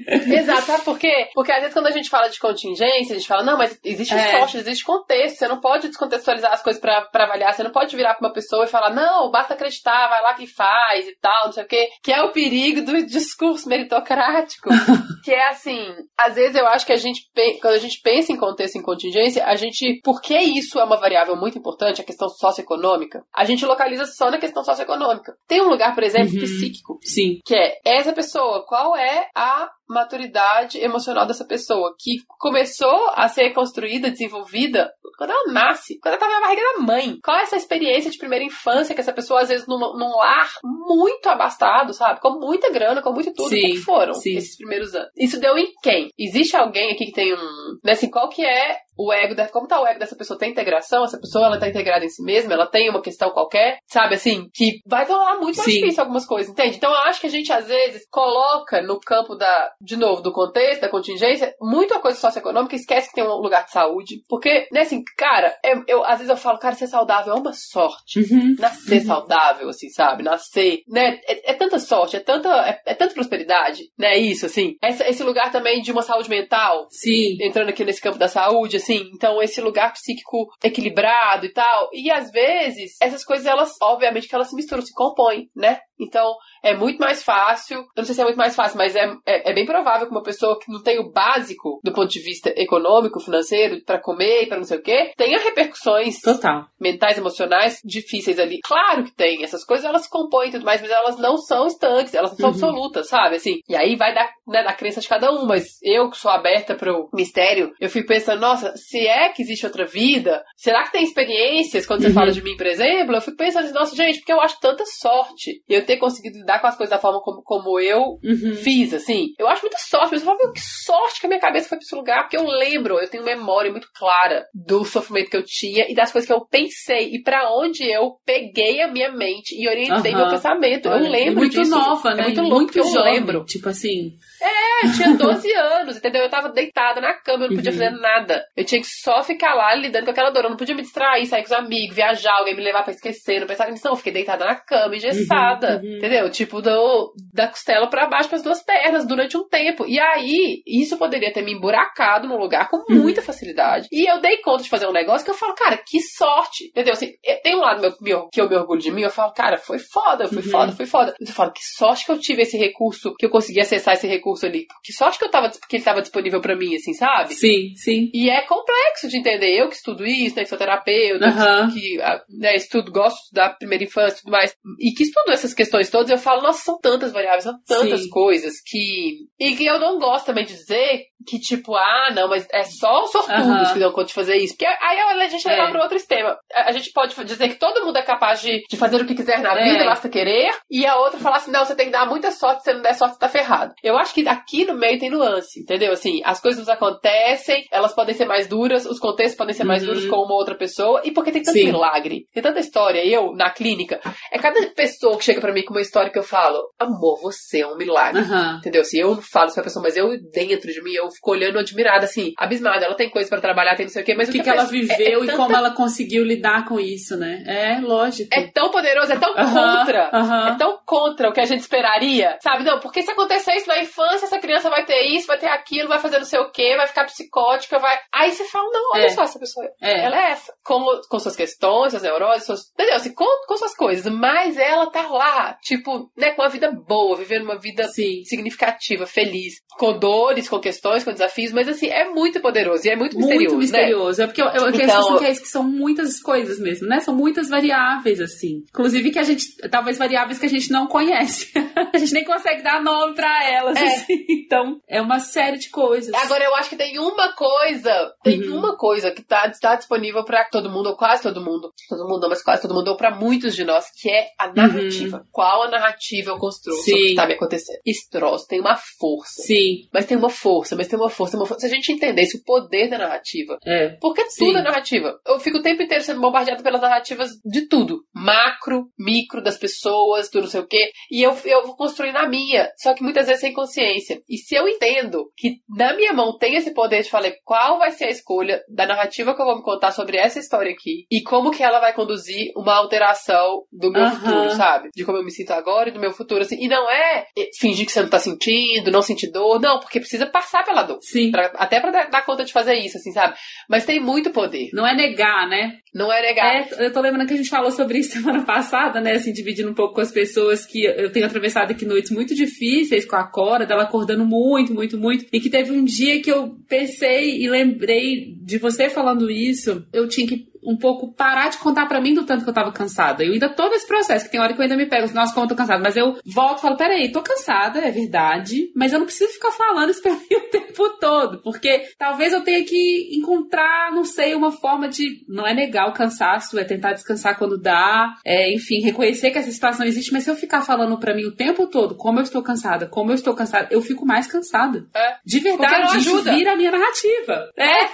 Exato, sabe por quê? Porque às vezes quando a gente fala de contingência, a gente fala, não, mas existe É. sorte, existe contexto, você não pode descontextualizar as coisas pra, pra avaliar, você não pode virar pra uma pessoa e falar, não, basta acreditar, vai lá que faz e tal, não sei o quê, que é o perigo do discurso meritocrático. que é assim, às vezes eu acho que a gente, quando a gente pensa em contexto e em contingência, a gente, porque isso é uma variável muito importante, a questão socioeconômica, a gente localiza só na questão socioeconômica. Tem um lugar, por exemplo, Uhum. psíquico, Sim. que é essa pessoa, qual é a maturidade emocional dessa pessoa que começou a ser construída, desenvolvida quando ela nasce, quando ela tava na barriga da mãe. Qual é essa experiência de primeira infância que essa pessoa, às vezes, num, num lar muito abastado, sabe? Com muita grana, com muito tudo. Sim, que foram sim. esses primeiros anos? Isso deu em quem? Existe alguém aqui que tem um. Né, assim, qual que é o ego, da, como tá o ego dessa pessoa? Tem integração? Essa pessoa, ela tá integrada em si mesma? Ela tem uma questão qualquer? Sabe, assim, que vai tornar muito mais Sim. difícil algumas coisas, entende? Então eu acho que a gente, às vezes, coloca no campo da, de novo, do contexto, da contingência, muita coisa socioeconômica esquece que tem um lugar de saúde. Porque, né, assim, cara, eu, eu- às vezes eu falo, cara, ser saudável é uma sorte. Uhum. Nascer saudável, assim, sabe? Nascer, né? É, é tanta sorte, é tanta, é, é tanta prosperidade, né? Isso, assim. Essa- esse lugar também de uma saúde mental, Sim. entrando aqui nesse campo da saúde, assim, então esse lugar psíquico equilibrado e tal. E às vezes, essas coisas, elas, obviamente que elas se misturam, se compõem, né? Então, é muito mais fácil, eu não sei se é muito mais fácil, mas é, é, é bem provável que uma pessoa que não tem o básico do ponto de vista econômico, financeiro, pra comer, pra não sei o quê, tenha repercussões Total. mentais, emocionais difíceis ali. Claro que tem, essas coisas elas se compõem e tudo mais, mas elas não são estanques, elas não são Uhum. absolutas, sabe? Assim, e aí vai da, né, da crença de cada um, mas eu que sou aberta pro mistério, eu fico pensando, nossa, se é que existe outra vida, será que tem experiências quando você Uhum. fala de mim, por exemplo? Eu fico pensando, assim, nossa, gente, porque eu acho tanta sorte eu ter conseguido lidar com as coisas da forma como, como eu Uhum. fiz, assim. Eu acho muita sorte, mas eu falo, meu, que sorte que a minha cabeça foi pra esse lugar, porque eu lembro, eu tenho memória muito clara do sofrimento que eu tinha e das coisas que eu pensei e pra onde eu peguei a minha mente e orientei meu pensamento. Olha, eu lembro muito disso. nova, né? É muito louco, porque eu jovem. lembro. Tipo assim. É, eu tinha 12 anos, entendeu? Eu tava deitada na cama, eu não podia Uhum. fazer nada. Eu tinha que só ficar lá lidando com aquela dor. Eu não podia me distrair, sair com os amigos, viajar, alguém me levar pra esquecer, não pensar nisso. Não, eu fiquei deitada na cama, engessada. Uhum, uhum. Entendeu? Tipo, do, da costela pra baixo pras duas pernas durante um tempo. E aí, isso poderia ter me emburacado num lugar com Uhum. muita facilidade. E eu dei conta de fazer um negócio que eu falo, cara, que sorte. Entendeu? Assim, tem um lado meu, meu- que eu me orgulho de mim, eu falo, cara, foi foda, foi Uhum. foda, foi foda. Mas eu falo, que sorte que eu tive esse recurso, que eu consegui acessar esse recurso ali. Que sorte que eu tava, que ele tava disponível pra mim, assim, sabe? Sim, sim. E é complexo de entender. Eu que estudo isso, né, que sou terapeuta, Aham. que né, estudo, gosto estudar primeira infância e tudo mais, e que estudo essas questões todas, eu falo, nossa, são tantas variáveis, são tantas Sim. coisas que. E que eu não gosto também de dizer que, tipo, ah, não, mas é só os sortudos Aham. que dão conta de fazer isso. Porque aí a gente É. leva para outro extremo. A gente pode dizer que todo mundo é capaz de, de fazer o que quiser na É. vida, basta querer, e a outra falar assim, não, você tem que dar muita sorte, se não der sorte, você tá ferrado. Eu acho que aqui no meio tem nuance, entendeu? Assim, as coisas nos acontecem, elas podem ser mais duras, os contextos podem ser mais Uhum. duros com uma outra pessoa, e porque tem tanto Sim. milagre, tem tanta história. Eu, na clínica, é cada pessoa que chega pra mim com uma história que eu falo, amor, você é um milagre. Aham. Entendeu? Assim, eu não falo isso pra pessoa, mas eu dentro de mim, eu fico olhando admirada, assim, abismada. Ela tem coisa pra trabalhar, tem não sei o quê, mas O que, a que ela é- viveu é e tanta- como ela conseguiu lidar com isso, né? É, lógico. É tão poderoso, é tão Aham, contra. É tão contra o que a gente esperaria. Sabe? Não, porque se acontecer isso na infância, essa criança vai ter isso, vai ter aquilo, vai fazer não sei o quê, vai ficar psicótica, vai. Aí você fala, não, olha É. só essa pessoa. É. Ela é essa. Com, com suas questões, suas neuroses, suas. Entendeu? Assim, com, com suas coisas. Mas ela tá lá, tipo, né, com uma vida boa, vivendo uma vida Sim. significativa, feliz, com dores, com questões, com desafios, mas assim, é muito poderoso e é muito misterioso. Muito Né? misterioso. É porque eu, eu, a Então- sensação que é isso, que são muitas coisas mesmo, né? São muitas variáveis, assim. Inclusive que a gente, talvez variáveis que a gente não conhece. a gente nem consegue dar nome pra elas, É. assim. Então, é uma série de coisas. Agora, eu acho que tem uma coisa, tem Uhum. uma coisa que tá, está disponível pra todo mundo, ou quase todo mundo, todo mundo não, mas quase todo mundo, ou pra muitos de nós, que é a narrativa. Qual a narrativa eu construo sobre o Uhum. Sim. que tá me acontecendo? Esse troço tem uma força. Sim, Mas tem uma força, mas tem uma força, uma força. Se a gente entendesse o poder da narrativa, é. porque Sim. tudo é narrativa. Eu fico o tempo inteiro sendo bombardeado pelas narrativas de tudo. Macro, micro, das pessoas, do não sei o quê. E eu, eu vou construindo a minha. Só que muitas vezes sem consciência. E se eu entendo que na minha mão tem esse poder de falar qual vai ser a escolha da narrativa que eu vou me contar sobre essa história aqui. E como que ela vai conduzir uma alteração do meu Aham. futuro, sabe? De como eu me sinto agora e do meu futuro, assim. E não é fingir que você não tá sentindo, não sentir dor. Não, porque precisa passar pela dor. Sim. Pra- até pra dar, dar conta de fazer isso, assim, sabe? Mas tem muito poder. Não é negar, né? Não é negar. É, eu tô lembrando que a gente falou sobre isso semana passada, né? Assim, dividindo um pouco com as pessoas que eu tenho atravessado aqui noites muito difíceis com a Cora, dela acordando muito, muito, muito. E que teve um dia que eu pensei e lembrei de você falando isso. Eu tinha que um pouco parar de contar para mim do tanto que eu tava cansada. Eu ainda tô nesse processo, que tem hora que eu ainda me pego, nossa, como eu tô cansada. Mas eu volto e falo, peraí, tô cansada, é verdade, mas eu não preciso ficar falando isso pra mim o tempo todo, porque talvez eu tenha que encontrar, não sei, uma forma de. Não é negar o cansaço, é tentar descansar quando dá, é, enfim, reconhecer que essa situação existe, mas se eu ficar falando para mim o tempo todo como eu estou cansada, como eu estou cansada, eu fico mais cansada. É. De verdade, isso vira a minha narrativa. É.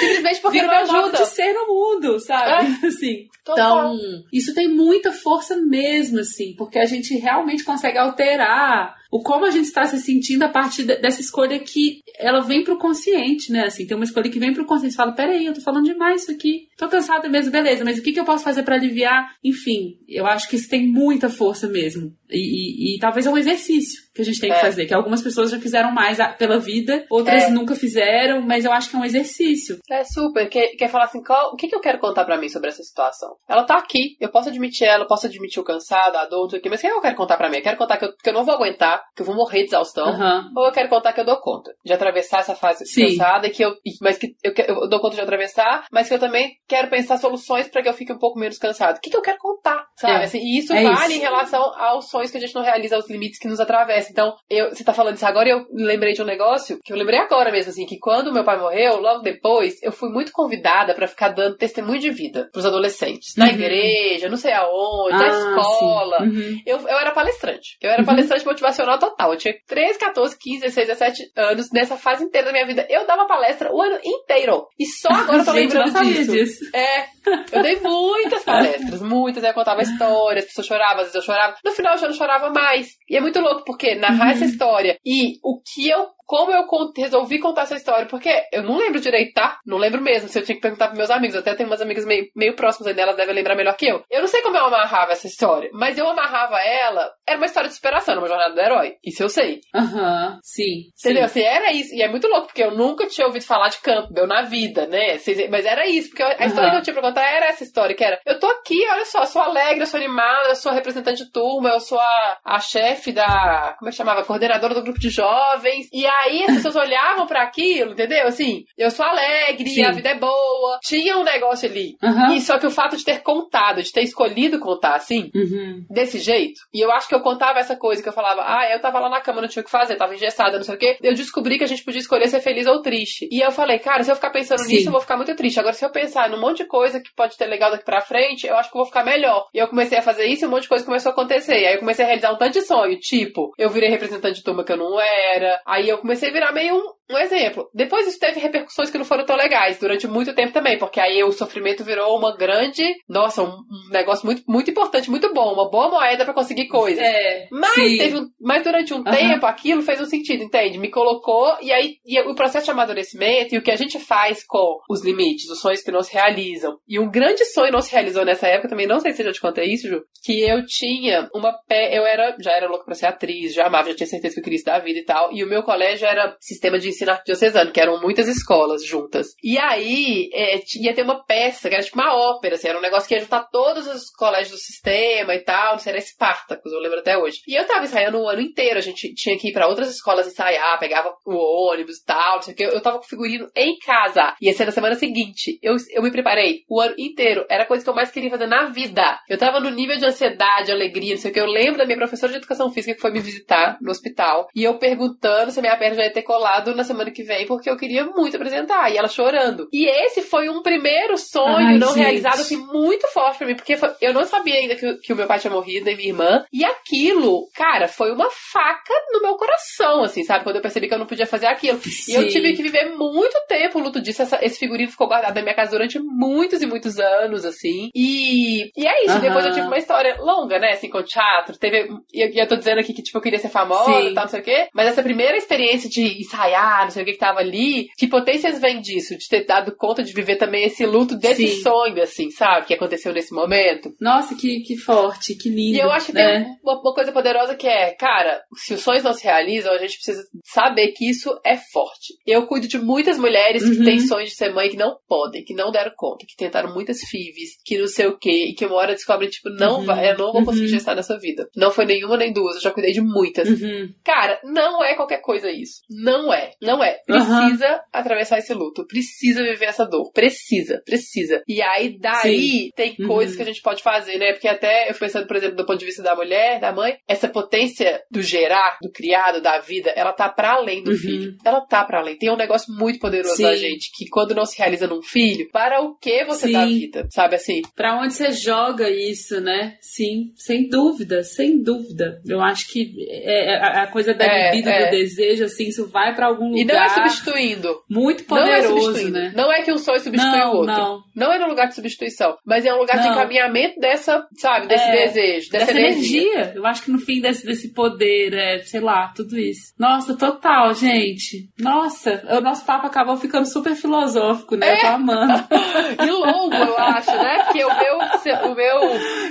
Simplesmente porque vira não ajuda. de ser no mundo, sabe? Assim. Total. Então, isso tem muita força mesmo, assim, porque a gente realmente consegue alterar o como a gente está se sentindo a partir de- dessa escolha que ela vem pro consciente, né? Assim, tem uma escolha que vem pro consciente. Você fala, peraí, eu tô falando demais isso aqui. Tô cansada mesmo, beleza, mas o que, que eu posso fazer para aliviar? Enfim, eu acho que isso tem muita força mesmo. E, e- e talvez é um exercício que a gente tem que É. fazer, que algumas pessoas já fizeram mais pela vida, outras É. nunca fizeram, mas eu acho que é um exercício. É super. Quer, quer falar assim, qual- o que, que eu quero contar pra mim sobre essa situação? Ela tá aqui, eu posso admitir ela, eu posso admitir o cansado, a dor, não sei o quê, mas o que eu quero contar pra mim? Eu quero contar que eu, que eu não vou aguentar, que eu vou morrer de exaustão, Aham. ou eu quero contar que eu dou conta de atravessar essa fase Sim. cansada, e que eu, mas que eu, eu dou conta de atravessar, mas que eu também quero pensar soluções pra que eu fique um pouco menos cansado. O que, que eu quero contar, sabe? É. Assim, e isso É vale isso. em relação aos sonhos que a gente não realiza, aos limites que nos atravessam. Então, eu, você tá falando isso agora e eu lembrei de um negócio que eu lembrei agora mesmo, assim, que quando meu pai morreu, logo depois, eu fui muito convidada pra ficar dando testemunho de vida pros adolescentes. Na Uhum. igreja, não sei aonde, na Ah, escola. sim. Uhum. Eu, eu era palestrante. Eu era Uhum. palestrante motivacional total. Eu tinha 13, 14, 15, 16, 17 anos nessa fase inteira da minha vida. Eu dava palestra o ano inteiro. E só agora eu tô Gente, lembrando disso. disso. É, eu dei muitas palestras, muitas. Eu contava histórias, as pessoas choravam, às vezes eu chorava. No final eu já não chorava mais. E é muito louco, porque narrar Uhum. essa história e o que eu. Como eu resolvi contar essa história? Porque eu não lembro direito, tá? Não lembro mesmo. Se eu tinha que perguntar pros meus amigos. Até tenho umas amigas meio, meio próximas ainda, elas devem lembrar melhor que eu. Eu não sei como eu amarrava essa história, mas eu amarrava ela. Era uma história de superação, uma jornada do herói. Isso eu sei. Aham, sim. Entendeu? sim. Assim, era isso. E é muito louco, porque eu nunca tinha ouvido falar de Campbell na vida, né? Mas era isso, porque a história que eu tinha pra contar era essa história, que era, eu tô aqui, olha só, eu sou alegre, eu sou animada, eu sou a representante de turma, eu sou a, a chefe da, como é que chamava? Coordenadora do grupo de jovens. E aí as pessoas olhavam pra aquilo, entendeu? Assim, eu sou alegre, Sim. a vida é boa. Tinha um negócio ali. Aham. E só que o fato de ter contado, de ter escolhido contar assim, Uhum. desse jeito. E eu acho que eu contava essa coisa que eu falava, ah, eu tava lá na cama, não tinha o que fazer, tava engessada, não sei o quê. Eu descobri que a gente podia escolher ser feliz ou triste. E eu falei, cara, se eu ficar pensando Sim. nisso, eu vou ficar muito triste. Agora, se eu pensar num monte de coisa que pode ter legal daqui pra frente, eu acho que eu vou ficar melhor. E eu comecei a fazer isso e um monte de coisa começou a acontecer. E aí eu comecei a realizar um tanto de sonho. Tipo, eu virei representante de turma que eu não era. Aí eu comecei a virar meio um, um exemplo. Depois isso teve repercussões que não foram tão legais durante muito tempo também, porque aí o sofrimento virou uma grande, nossa, um, negócio muito, muito importante, muito bom, uma boa moeda pra conseguir coisas. É. Mas, sim. teve um- mas durante um Aham. tempo aquilo fez um sentido, entende? Me colocou e aí e o processo de amadurecimento e o que a gente faz com os limites, os sonhos que não se realizam. E um grande sonho não se realizou nessa época, também não sei se eu já te contei isso, Ju, que eu tinha uma pé, eu era, já era louca pra ser atriz, já amava, já tinha certeza que eu queria isso da vida e tal. E o meu colégio era sistema de ensino arquidiocesano, que eram muitas escolas juntas. E aí é, ia ter uma peça, que era tipo uma ópera, assim, era um negócio que ia juntar todos os colégios do sistema e tal, não sei, era Espartacus, eu lembro até hoje. E eu tava ensaiando o ano inteiro, a gente tinha que ir pra outras escolas ensaiar, pegava o ônibus e tal, não sei o que. Eu tava com figurino em casa. Ia ser na semana seguinte. Eu, eu me preparei o ano inteiro. Era a coisa que eu mais queria fazer na vida. Eu tava no nível de ansiedade, alegria, não sei o que. Eu lembro da minha professora de educação física que foi me visitar no hospital. E eu perguntando se minha perna já ia ter colado na semana que vem, porque eu queria muito apresentar. E ela chorando. E esse foi um primeiro sonho Ai, não gente. realizado, assim, muito forte pra mim. Porque foi- eu não sabia ainda que, o- que o meu pai tinha morrido, nem minha irmã. E aquilo, cara, foi uma faca no meu coração, assim, sabe? Quando eu percebi que eu não podia fazer aquilo. E eu Sim. tive que viver muito tempo o luto disso. Essa- esse figurino ficou guardado na minha casa durante muitos e muitos anos, assim. E, e é isso. Depois eu tive uma história longa, né? Assim, com teatro. Teve. E eu, e eu tô dizendo aqui que, tipo, eu queria ser famosa Sim. e tal, não sei o quê. Mas essa primeira experiência de ensaiar, não sei o que que tava ali, que potências vem disso? De ter dado conta de viver também esse luto desse Sim. sonho, assim, sabe? Que aconteceu nesse momento. Nossa, que, que forte, que lindo. E eu acho que né? tem uma, uma coisa poderosa que é, cara, se os sonhos não se realizam, a gente precisa saber que isso é forte. Eu cuido de muitas mulheres que Uhum. têm sonhos de ser mãe que não podem, que não deram conta, que tentaram muitas FIVs, que não sei o quê, e que uma hora descobrem, tipo, não Uhum. vai, eu não vou conseguir Uhum. gestar nessa vida. Não foi nenhuma nem duas, eu já cuidei de muitas. Uhum. Cara, não é qualquer coisa isso. Não é. Não é. Precisa atravessar esse luto. Precisa viver essa dor. Precisa, precisa. E aí, daí, Sim. tem Uhum. coisas que a gente pode fazer, né? Porque até eu pensando, por exemplo, do ponto de vista da mulher, da mãe, essa potência do gerar, do criado, da vida, ela tá para além do Uhum. filho. Ela tá para além. Tem um negócio muito poderoso Sim. da gente, que quando não se realiza num filho, para o que você Sim. dá vida? Sabe assim? Pra onde você joga isso, né? Sim, sem dúvida, sem dúvida. Eu acho que é, a, a coisa da É, libido, é. do desejo, assim, isso vai pra algum E não é lugar substituindo. muito Não é poderoso, né? Não é que um sonho substitui Não, o outro. não. Não é no lugar de substituição, mas é um lugar de Não. encaminhamento dessa, sabe, desse É, desejo, dessa, Dessa energia. energia. Eu acho que no fim desse, desse poder, é, sei lá, tudo isso. Nossa, total, gente. Nossa, o nosso papo acabou ficando super filosófico, né? Eu tô amando. E longo, eu acho, né? Porque o meu, o meu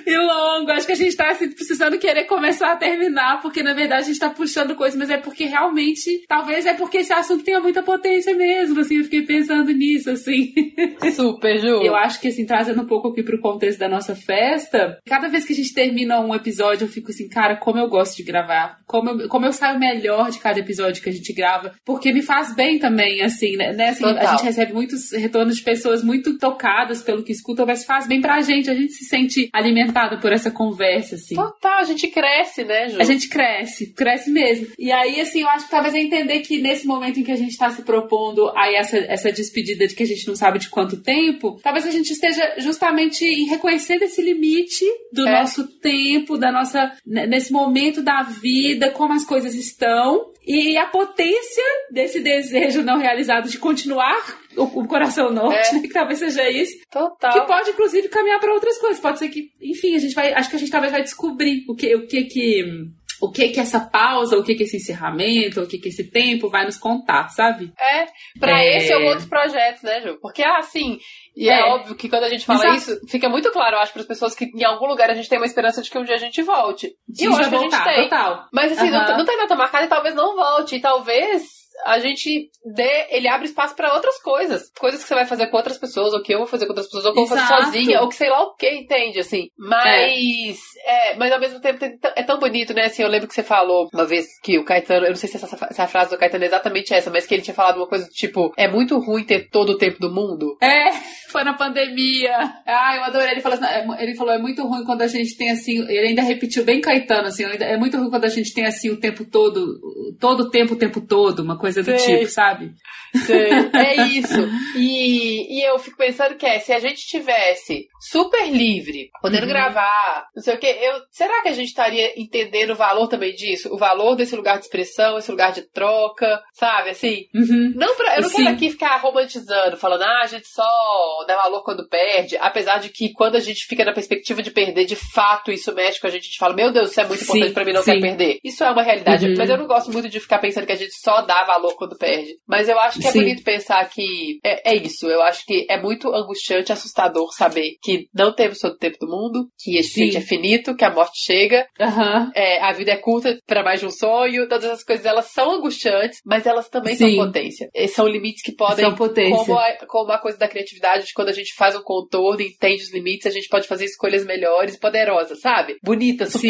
E longo. Acho que a gente tá assim, precisando querer começar a terminar, porque na verdade a gente tá puxando coisas, mas é porque realmente, talvez é porque esse assunto tenha muita potência mesmo, assim, eu fiquei pensando nisso, assim. super, Ju. Eu acho que, assim, trazendo um pouco aqui pro contexto da nossa festa, cada vez que a gente termina um episódio, eu fico assim, cara, como eu gosto de gravar. Como eu, como eu saio melhor de cada episódio que a gente grava. Porque me faz bem também, assim, né? né, assim, a gente recebe muitos retornos de pessoas muito tocadas pelo que escutam, mas faz bem pra gente. A gente se sente alimentada por essa conversa, assim. Total, a gente cresce, né, Ju? A gente cresce, cresce mesmo. E aí, assim, eu acho que talvez é entender que nesse momento em que a gente tá se propondo aí essa, essa despedida de que a gente não sabe de quanto tempo, talvez a gente esteja justamente em reconhecer esse limite do É. nosso tempo, da nossa. n- nesse momento da vida, como as coisas estão. E a potência desse desejo não realizado de continuar o, o coração norte, É. né, que talvez seja isso, Total. que pode, inclusive, caminhar para outras coisas. Pode ser que, enfim, a gente vai. Acho que a gente talvez vai descobrir o que, o que que. O que que essa pausa, o que que esse encerramento, o que que esse tempo vai nos contar, sabe? É, pra É. esse ou outros projetos, né, Ju? Porque, assim, e é, É. óbvio que quando a gente fala Exato. isso, fica muito claro, eu acho, para as pessoas que em algum lugar a gente tem uma esperança de que um dia a gente volte. E eu acho que a gente tem. total. Mas assim, não, Aham. não tem data marcada e talvez não volte. E talvez a gente dê, ele abre espaço pra outras coisas. Coisas que você vai fazer com outras pessoas, ou que eu vou fazer com outras pessoas, ou que eu vou fazer sozinha, ou que sei lá o que, entende? Assim. Mas, é, mas ao mesmo tempo tem- é tão bonito, né? Assim, eu lembro que você falou uma vez que o Caetano, eu não sei se essa, se a frase do Caetano é exatamente essa, mas que ele tinha falado uma coisa do tipo: é muito ruim ter todo o tempo do mundo. É, foi na pandemia. Ah, eu adorei. Ele falou, assim, é ele falou, é muito ruim quando a gente tem assim. Ele ainda repetiu bem Caetano, assim, é muito ruim quando a gente tem assim o tempo todo, todo o tempo, o tempo todo, uma coisa do Sei. tipo, sabe? É isso. E, e eu fico pensando que é, se a gente tivesse super livre, podendo Uhum. gravar, não sei o que, eu, será que a gente estaria entendendo o valor também disso? O valor desse lugar de expressão, esse lugar de troca, sabe? Assim, Uhum. não pra, eu não Sim. quero aqui ficar romantizando, falando, ah, a gente só dá valor quando perde, apesar de que quando a gente fica na perspectiva de perder, de fato, isso mexe com a gente, a gente fala, meu Deus, isso é muito importante pra mim, não sim. quero perder. Isso é uma realidade, Uhum. mas eu não gosto muito de ficar pensando que a gente só dá valor quando perde. Mas eu acho que é Sim. bonito pensar que é, é isso, eu acho que é muito angustiante, assustador saber que não temos todo o tempo do mundo, que esse Sim. gente é finito, que a morte chega, Aham. é, a vida é curta para mais de um sonho, todas essas coisas elas são angustiantes, mas elas também Sim. são potência. E são limites que podem, São potência. como a, como a coisa da criatividade, de quando a gente faz um contorno, entende os limites, a gente pode fazer escolhas melhores, poderosas, sabe? Bonitas, Sim.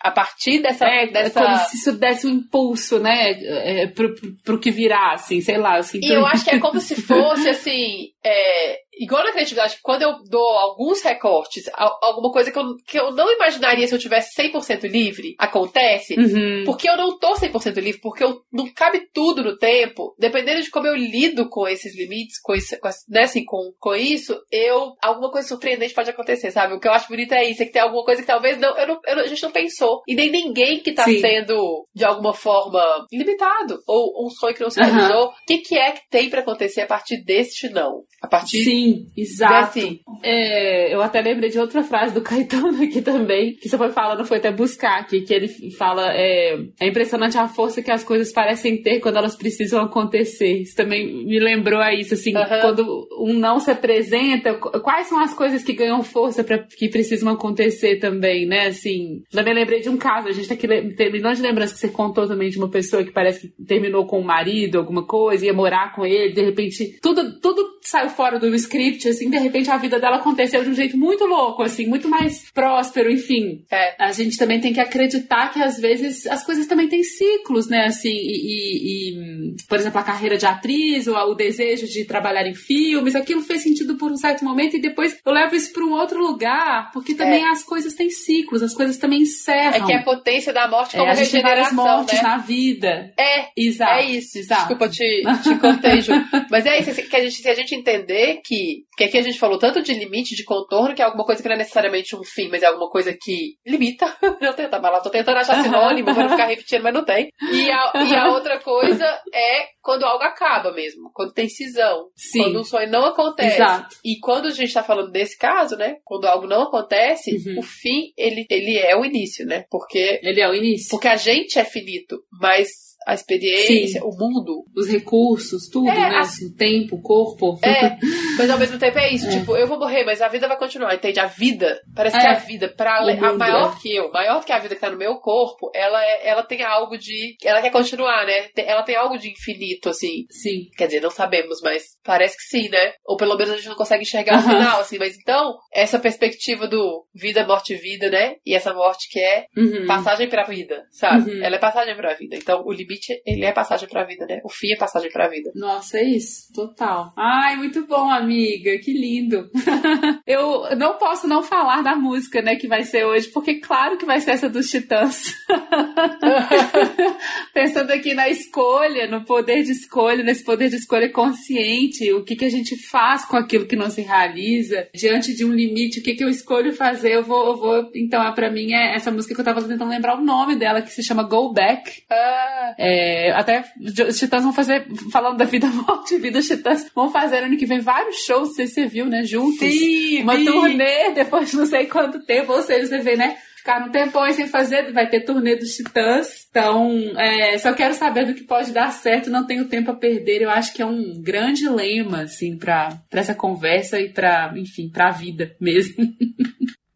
A partir dessa, É, é dessa... como se isso desse um impulso, né? É, pro, pro, que virá, assim, sei lá. Sinto... E eu acho que é como se fosse assim. é, igual na criatividade, quando eu dou alguns recortes, al- alguma coisa que eu, que eu não imaginaria se eu tivesse 100% livre, acontece. Uhum. Porque eu não tô 100% livre, porque eu não cabe tudo no tempo. Dependendo de como eu lido com esses limites, com isso, com, né, assim, com, com isso, eu alguma coisa surpreendente pode acontecer, sabe? O que eu acho bonito é isso, é que tem alguma coisa que talvez não, eu não, eu não- a gente não pensou. E nem ninguém que tá Sim. sendo, de alguma forma, limitado. Ou um sonho que não se realizou. O que, que é que tem pra acontecer a partir deste não? A partir Sim, exato. desse. É, eu até lembrei de outra frase do Caetano aqui também, que você foi falando, foi até buscar aqui, que ele fala, é, é impressionante a força que as coisas parecem ter quando elas precisam acontecer. Isso também me lembrou a isso, assim, quando um não se apresenta, qu- quais são as coisas que ganham força para que precisam acontecer também, né, assim. Também lembrei de um caso, a gente tá aqui le- terminando de lembrança que você contou também de uma pessoa que parece que terminou com o marido, alguma coisa, ia morar com ele, de repente, tudo, tudo saiu fora do script assim, de repente a vida dela aconteceu de um jeito muito louco, assim, muito mais próspero, enfim. É. A gente também tem que acreditar que às vezes as coisas também têm ciclos, né? Assim, e, e, por exemplo, a carreira de atriz, ou o desejo de trabalhar em filmes, aquilo fez sentido por um certo momento e depois eu levo isso para um outro lugar, porque também É. as coisas têm ciclos, as coisas também encerram. É que a potência da morte É, como a gente tem regeneração, mortes né? na vida. É, Exato. É isso. Exato. Desculpa, te, te cortei, Ju. Mas é isso, que a gente, se a gente entender que, que aqui a gente falou tanto de limite, de contorno, que é alguma coisa que não é necessariamente um fim, mas é alguma coisa que limita. Eu tento, tá, mas lá, tô tentando achar sinônimo, vou não ficar repetindo, mas não tem. E a, e a outra coisa é quando algo acaba mesmo, quando tem cisão. Sim. Quando um sonho não acontece. Exato. E quando a gente tá falando desse caso, né? Quando algo não acontece, Uhum. o fim, ele, ele é o início, né? Porque, Ele é o início. porque a gente é finito, mas a experiência, o mundo, Os recursos, tudo, É, né? Assim, o tempo, o corpo. É, mas ao mesmo tempo é isso. É. Tipo, eu vou morrer, mas a vida vai continuar, entende? A vida, parece que É. a vida, pra, O a mundo, maior que eu, maior que a vida que tá no meu corpo, ela, é, ela tem algo de. Ela quer continuar, né? Ela tem algo de infinito, assim. Sim. Quer dizer, não sabemos, mas parece que sim, né? Ou pelo menos a gente não consegue enxergar o Aham. final, assim. Mas então, essa perspectiva do vida, morte, vida, né? E essa morte que é Uhum. passagem pra vida, sabe? Uhum. Ela é passagem pra vida. Então, o limite, ele é passagem pra vida, né? O fim é passagem pra vida. Nossa, é isso, total. Ai, muito bom, amiga, que lindo. Eu não posso não falar da música, né, que vai ser hoje, porque claro que vai ser essa dos Titãs. Pensando aqui na escolha, no poder de escolha, nesse poder de escolha consciente, o que, que a gente faz com aquilo que não se realiza, diante de um limite, o que, que eu escolho fazer, eu vou, eu vou, então, é, pra mim é essa música que eu tava tentando lembrar o nome dela, que se chama Go Back, Ah, é, até os Titãs vão fazer, falando da vida, morte e vida, os Titãs vão fazer ano que vem vários shows, se você viu, né, juntos. sim, Uma vi. turnê depois de não sei quanto tempo, ou seja, você vê, né? Ficar um tempão sem fazer, vai ter turnê dos Titãs. Então, é, só quero saber do que pode dar certo, não tenho tempo a perder. Eu acho que é um grande lema, assim, pra, pra essa conversa e pra, enfim, pra vida mesmo.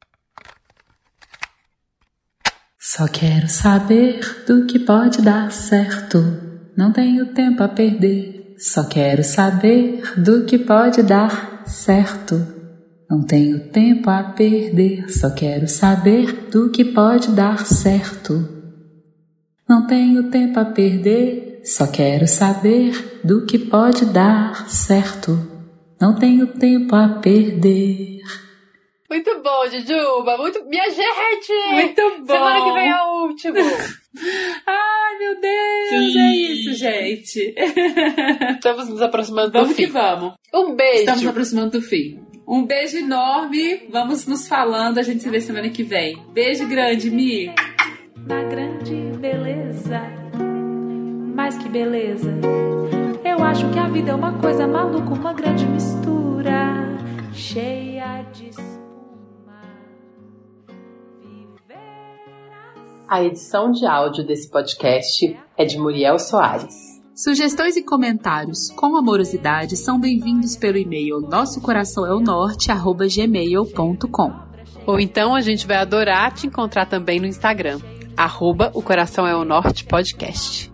Só quero saber do que pode dar certo. Não tenho tempo a perder. Só quero saber do que pode dar certo. Não tenho tempo a perder. Só quero saber do que pode dar certo. Não tenho tempo a perder. Só quero saber do que pode dar certo. Não tenho tempo a perder. Muito bom, Jujuba. Muito. Minha gente! Muito bom! Semana que vem é o último. Ai, meu Deus! Sim. É isso, gente. Estamos nos aproximando do Vamos que fim. vamos. Um beijo. Estamos nos aproximando do fim. Um beijo enorme. Vamos nos falando. A gente se vê semana que vem. Beijo grande, Mi. na grande beleza. Mas que beleza! Eu acho que a vida é uma coisa maluca, uma grande mistura, cheia de A edição de áudio desse podcast é de Muriel Soares. Sugestões e comentários com amorosidade são bem-vindos pelo e-mail nossocoraçãoeonorte.gmail.com Ou então a gente vai adorar te encontrar também no Instagram. Arroba o Coração é o Norte Podcast.